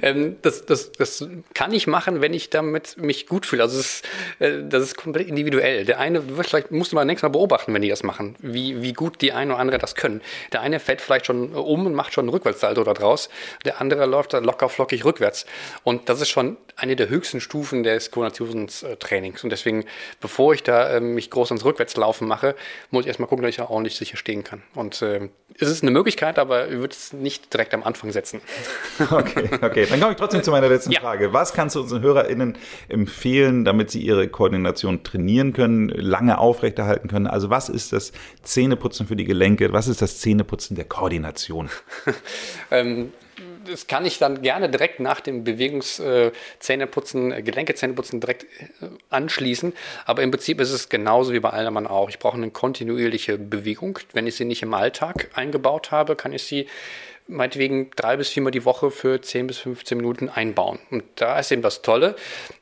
Speaker 1: Ähm, das, das, das kann ich machen, wenn ich damit mich gut fühle. Also das ist, äh, das ist komplett individuell. Der eine, vielleicht musst du mal nächstes Mal beobachten, wenn die das machen, wie, wie gut die eine oder andere das können. Der eine fällt vielleicht schon um und macht schon einen Rückwärtssalto da draus. Der andere läuft dann locker flockig rückwärts. Und das ist schon eine der höchsten Stufen des Koordinationstrainings. Und deswegen, bevor ich da äh, mich groß ans Rückwärtslaufen mache, muss ich erstmal gucken, dass ich da ordentlich sicher stehen kann. Und äh, es ist eine Möglichkeit, aber ich würde es nicht direkt am Anfang setzen.
Speaker 3: Okay, okay. Dann komme ich trotzdem zu meiner letzten ja. Frage. Was kannst du unseren HörerInnen empfehlen, damit sie ihre Koordination trainieren können, lange aufrechterhalten können? Also was ist das Zähneputzen für die Gelenke? Was ist das Zähneputzen der Koordination?
Speaker 1: ähm, das kann ich dann gerne direkt nach dem Bewegungszähneputzen, äh, Gelenkezähneputzen direkt äh, anschließen. Aber im Prinzip ist es genauso wie bei allem auch. Ich brauche eine kontinuierliche Bewegung. Wenn ich sie nicht im Alltag eingebaut habe, kann ich sie meinetwegen drei bis viermal die Woche für 10 bis 15 Minuten einbauen. Und da ist eben das Tolle,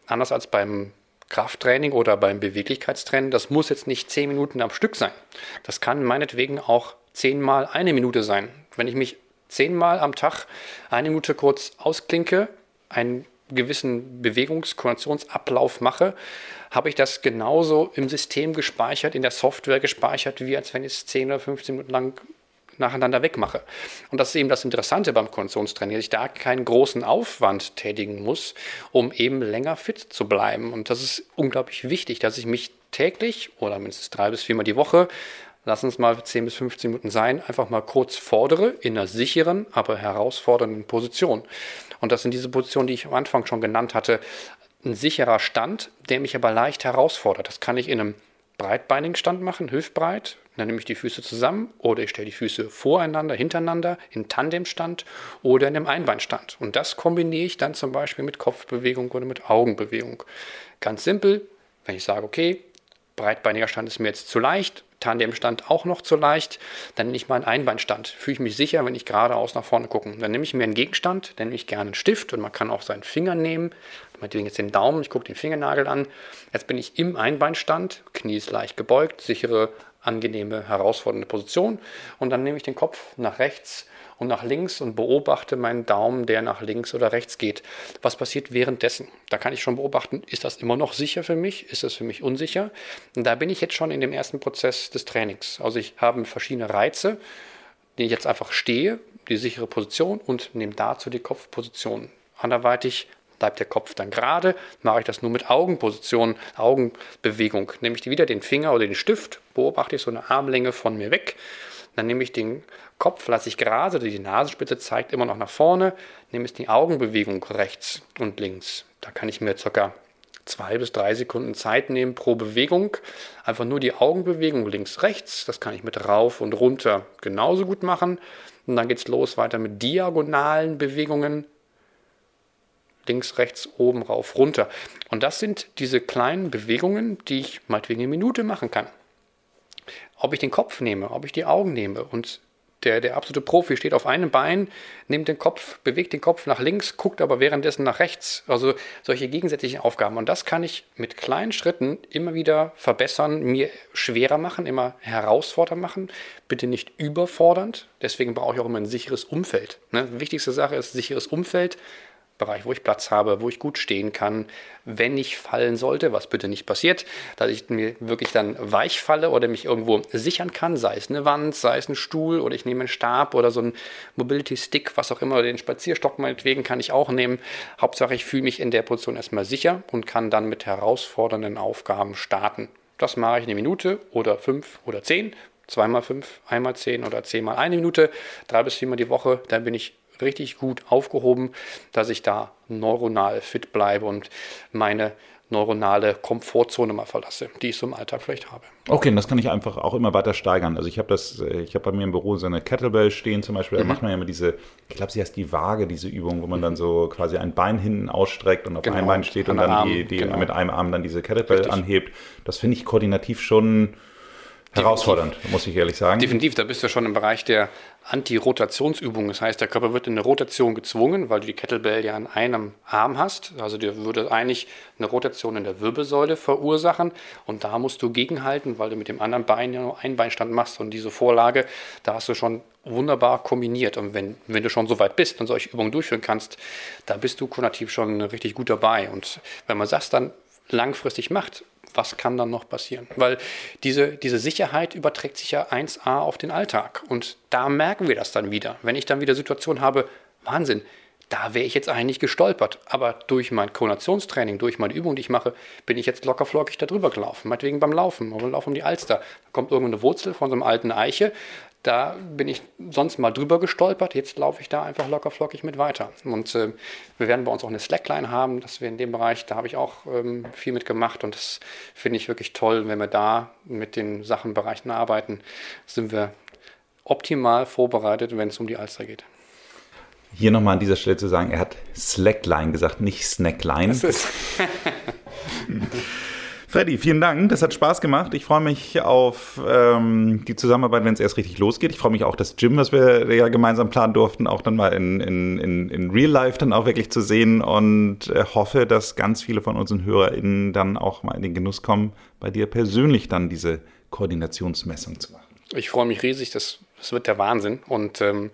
Speaker 1: anders als beim Krafttraining oder beim Beweglichkeitstraining, das muss jetzt nicht 10 Minuten am Stück sein. Das kann meinetwegen auch 10 mal eine Minute sein. Wenn ich mich zehnmal am Tag eine Minute kurz ausklinke, einen gewissen Bewegungskoordinationsablauf mache, habe ich das genauso im System gespeichert, in der Software gespeichert, wie als wenn ich es 10 oder 15 Minuten lang nacheinander wegmache. Und das ist eben das Interessante beim Konditionstraining, dass ich da keinen großen Aufwand tätigen muss, um eben länger fit zu bleiben. Und das ist unglaublich wichtig, dass ich mich täglich oder mindestens drei bis viermal die Woche lass uns mal 10 bis 15 Minuten sein, einfach mal kurz fordere in einer sicheren, aber herausfordernden Position. Und das sind diese Positionen, die ich am Anfang schon genannt hatte. Ein sicherer Stand, der mich aber leicht herausfordert. Das kann ich in einem breitbeinigen Stand machen, hüftbreit. Dann nehme ich die Füße zusammen oder ich stelle die Füße voreinander, hintereinander, in Tandemstand oder in einem Einbeinstand. Und das kombiniere ich dann zum Beispiel mit Kopfbewegung oder mit Augenbewegung. Ganz simpel, wenn ich sage, okay, breitbeiniger Stand ist mir jetzt zu leicht, Tandemstand auch noch zu leicht, dann nehme ich mal einen Einbeinstand. Fühle ich mich sicher, wenn ich geradeaus nach vorne gucke. Dann nehme ich mir einen Gegenstand, dann nehme ich gerne einen Stift und man kann auch seinen Finger nehmen. Meinetwegen jetzt den Daumen, ich gucke den Fingernagel an. Jetzt bin ich im Einbeinstand, Knie ist leicht gebeugt, sichere, angenehme, herausfordernde Position. Und dann nehme ich den Kopf nach rechts und nach links und beobachte meinen Daumen, der nach links oder rechts geht. Was passiert währenddessen? Da kann ich schon beobachten, ist das immer noch sicher für mich? Ist das für mich unsicher? Und da bin ich jetzt schon in dem ersten Prozess des Trainings. Also ich habe verschiedene Reize, die ich jetzt einfach stehe, die sichere Position und nehme dazu die Kopfposition. Anderweitig bleibt der Kopf dann gerade, mache ich das nur mit Augenposition, Augenbewegung. Nehme ich wieder den Finger oder den Stift, beobachte ich so eine Armlänge von mir weg dann nehme ich den Kopf, lasse ich gerade, die Nasenspitze zeigt immer noch nach vorne, nehme ich die Augenbewegung rechts und links. Da kann ich mir circa zwei bis drei Sekunden Zeit nehmen pro Bewegung. Einfach nur die Augenbewegung links, rechts. Das kann ich mit rauf und runter genauso gut machen. Und dann geht es los weiter mit diagonalen Bewegungen. Links, rechts, oben, rauf, runter. Und das sind diese kleinen Bewegungen, die ich meinetwegen eine Minute machen kann ob ich den Kopf nehme, ob ich die Augen nehme. Und der, der absolute Profi steht auf einem Bein, nimmt den Kopf, bewegt den Kopf nach links, guckt aber währenddessen nach rechts. Also solche gegensätzlichen Aufgaben. Und das kann ich mit kleinen Schritten immer wieder verbessern, mir schwerer machen, immer herausfordernd machen. Bitte nicht überfordernd. Deswegen brauche ich auch immer ein sicheres Umfeld. Ne? Wichtigste Sache ist sicheres Umfeld. Bereich, wo ich Platz habe, wo ich gut stehen kann, wenn ich fallen sollte, was bitte nicht passiert, dass ich mir wirklich dann weich falle oder mich irgendwo sichern kann, sei es eine Wand, sei es ein Stuhl oder ich nehme einen Stab oder so einen Mobility Stick, was auch immer, oder den Spazierstock meinetwegen kann ich auch nehmen. Hauptsache, ich fühle mich in der Position erstmal sicher und kann dann mit herausfordernden Aufgaben starten. Das mache ich eine Minute oder fünf oder zehn, zweimal fünf, einmal zehn oder zehnmal eine Minute, drei bis viermal die Woche, dann bin ich richtig gut aufgehoben, dass ich da neuronal fit bleibe und meine neuronale Komfortzone mal verlasse, die ich so im Alltag vielleicht habe.
Speaker 3: Okay, das kann ich einfach auch immer weiter steigern. Also ich habe das, ich habe bei mir im Büro so eine Kettlebell stehen zum Beispiel, da mhm. macht man ja immer diese, ich glaube, sie heißt die Waage, diese Übung, wo man dann so quasi ein Bein hinten ausstreckt und auf genau. einem Bein steht und dann Arm, die, die genau. mit einem Arm dann diese Kettlebell Richtig. anhebt. Das finde ich koordinativ schon herausfordernd, Definitiv. muss ich ehrlich sagen.
Speaker 1: Definitiv, da bist du schon im Bereich der Anti-Rotationsübung. Das heißt, der Körper wird in eine Rotation gezwungen, weil du die Kettlebell ja an einem Arm hast. Also dir würde eigentlich eine Rotation in der Wirbelsäule verursachen. Und da musst du gegenhalten, weil du mit dem anderen Bein ja nur Einbeinstand machst. Und diese Vorlage, da hast du schon wunderbar kombiniert. Und wenn, wenn du schon so weit bist und solche Übungen durchführen kannst, da bist du konativ schon richtig gut dabei. Und wenn man das dann langfristig macht, was kann dann noch passieren? Weil diese, diese Sicherheit überträgt sich ja 1a auf den Alltag. Und da merken wir das dann wieder. Wenn ich dann wieder Situationen habe, Wahnsinn, da wäre ich jetzt eigentlich gestolpert. Aber durch mein Koordinationstraining, durch meine Übung, die ich mache, bin ich jetzt lockerflockig da drüber gelaufen. Meinetwegen beim Laufen, oder Lauf um die Alster. Da kommt irgendwo eine Wurzel von so einem alten Eiche. Da bin ich sonst mal drüber gestolpert. Jetzt laufe ich da einfach lockerflockig mit weiter. Und äh, wir werden bei uns auch eine Slackline haben, dass wir in dem Bereich, da habe ich auch ähm, viel mitgemacht. Und das finde ich wirklich toll. Wenn wir da mit den Sachenbereichen arbeiten, sind wir optimal vorbereitet, wenn es um die Alster geht.
Speaker 3: Hier nochmal an dieser Stelle zu sagen, er hat Slackline gesagt, nicht Snackline. Das ist Freddy, vielen Dank. Das hat Spaß gemacht. Ich freue mich auf ähm, die Zusammenarbeit, wenn es erst richtig losgeht. Ich freue mich auch, das Gym, was wir ja gemeinsam planen durften, auch dann mal in, in, in, in Real Life dann auch wirklich zu sehen und äh, hoffe, dass ganz viele von unseren HörerInnen dann auch mal in den Genuss kommen, bei dir persönlich dann diese Koordinationsmessung zu machen.
Speaker 1: Ich freue mich riesig. Das es wird der Wahnsinn. Und ähm,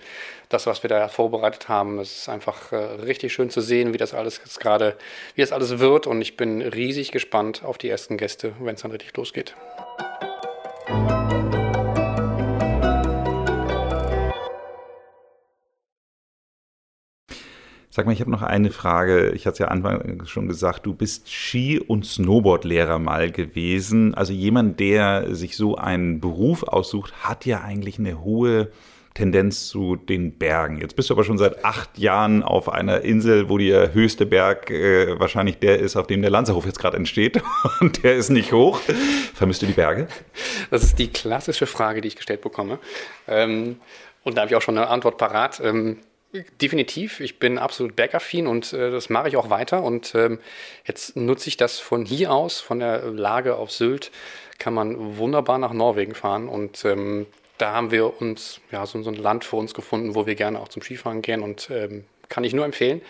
Speaker 1: das, was wir da vorbereitet haben, es ist einfach äh, richtig schön zu sehen, wie das alles gerade, wie das alles wird. Und ich bin riesig gespannt auf die ersten Gäste, wenn es dann richtig losgeht.
Speaker 3: Sag mal, ich habe noch eine Frage. Ich hatte es ja Anfang schon gesagt, du bist Ski- und Snowboardlehrer mal gewesen. Also jemand, der sich so einen Beruf aussucht, hat ja eigentlich eine hohe Tendenz zu den Bergen. Jetzt bist du aber schon seit acht Jahren auf einer Insel, wo der höchste Berg äh, wahrscheinlich der ist, auf dem der Lanzerhof jetzt gerade entsteht. Und der ist nicht hoch. Vermisst du die Berge?
Speaker 1: Das ist die klassische Frage, die ich gestellt bekomme. Ähm, und da habe ich auch schon eine Antwort parat. Ähm, Definitiv, ich bin absolut bergaffin und äh, das mache ich auch weiter. Und ähm, jetzt nutze ich das von hier aus, von der Lage auf Sylt, kann man wunderbar nach Norwegen fahren. Und ähm, da haben wir uns ja so, so, ein Land für uns gefunden, wo wir gerne auch zum Skifahren gehen und ähm, kann ich nur empfehlen.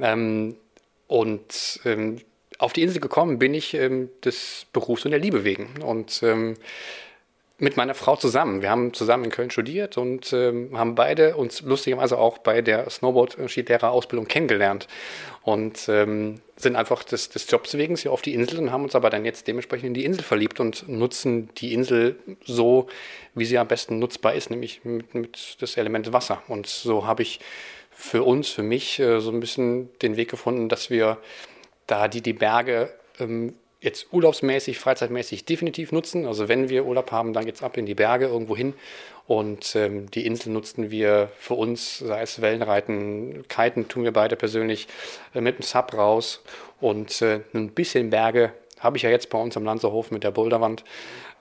Speaker 1: Ähm, und ähm, auf die Insel gekommen bin ich ähm, des Berufs und der Liebe wegen. Und mit meiner Frau zusammen. Wir haben zusammen in Köln studiert und ähm, haben beide uns lustigerweise auch bei der Snowboard-Skilehrer-Ausbildung kennengelernt und ähm, sind einfach des, des Jobs wegen hier auf die Insel und haben uns aber dann jetzt dementsprechend in die Insel verliebt und nutzen die Insel so, wie sie am besten nutzbar ist, nämlich mit, mit das Element Wasser. Und so habe ich für uns, für mich äh, so ein bisschen den Weg gefunden, dass wir da die, die Berge ähm, jetzt urlaubsmäßig, freizeitmäßig definitiv nutzen. Also wenn wir Urlaub haben, dann geht es ab in die Berge irgendwo hin. Und ähm, die Insel nutzten wir für uns, sei es Wellenreiten, Kiten tun wir beide persönlich äh, mit dem Sub raus. Und äh, ein bisschen Berge habe ich ja jetzt bei uns am Lanzerhof mit der Boulderwand.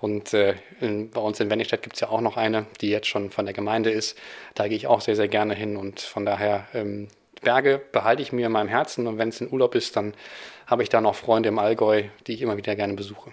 Speaker 1: Und äh, in, bei uns in Wenningstedt gibt es ja auch noch eine, die jetzt schon von der Gemeinde ist. Da gehe ich auch sehr, sehr gerne hin. Und von daher, ähm, Berge behalte ich mir in meinem Herzen. Und wenn es in Urlaub ist, dann habe ich da noch Freunde im Allgäu, die ich immer wieder gerne besuche.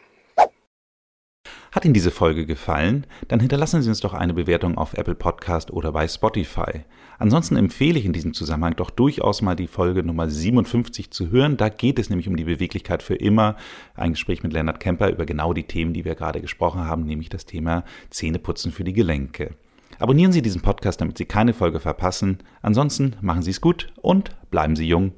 Speaker 3: Hat Ihnen diese Folge gefallen? Dann hinterlassen Sie uns doch eine Bewertung auf Apple Podcast oder bei Spotify. Ansonsten empfehle ich in diesem Zusammenhang doch durchaus mal die Folge Nummer 57 zu hören. Da geht es nämlich um die Beweglichkeit für immer. Ein Gespräch mit Leonard Kemper über genau die Themen, die wir gerade gesprochen haben, nämlich das Thema Zähneputzen für die Gelenke. Abonnieren Sie diesen Podcast, damit Sie keine Folge verpassen. Ansonsten machen Sie es gut und bleiben Sie jung.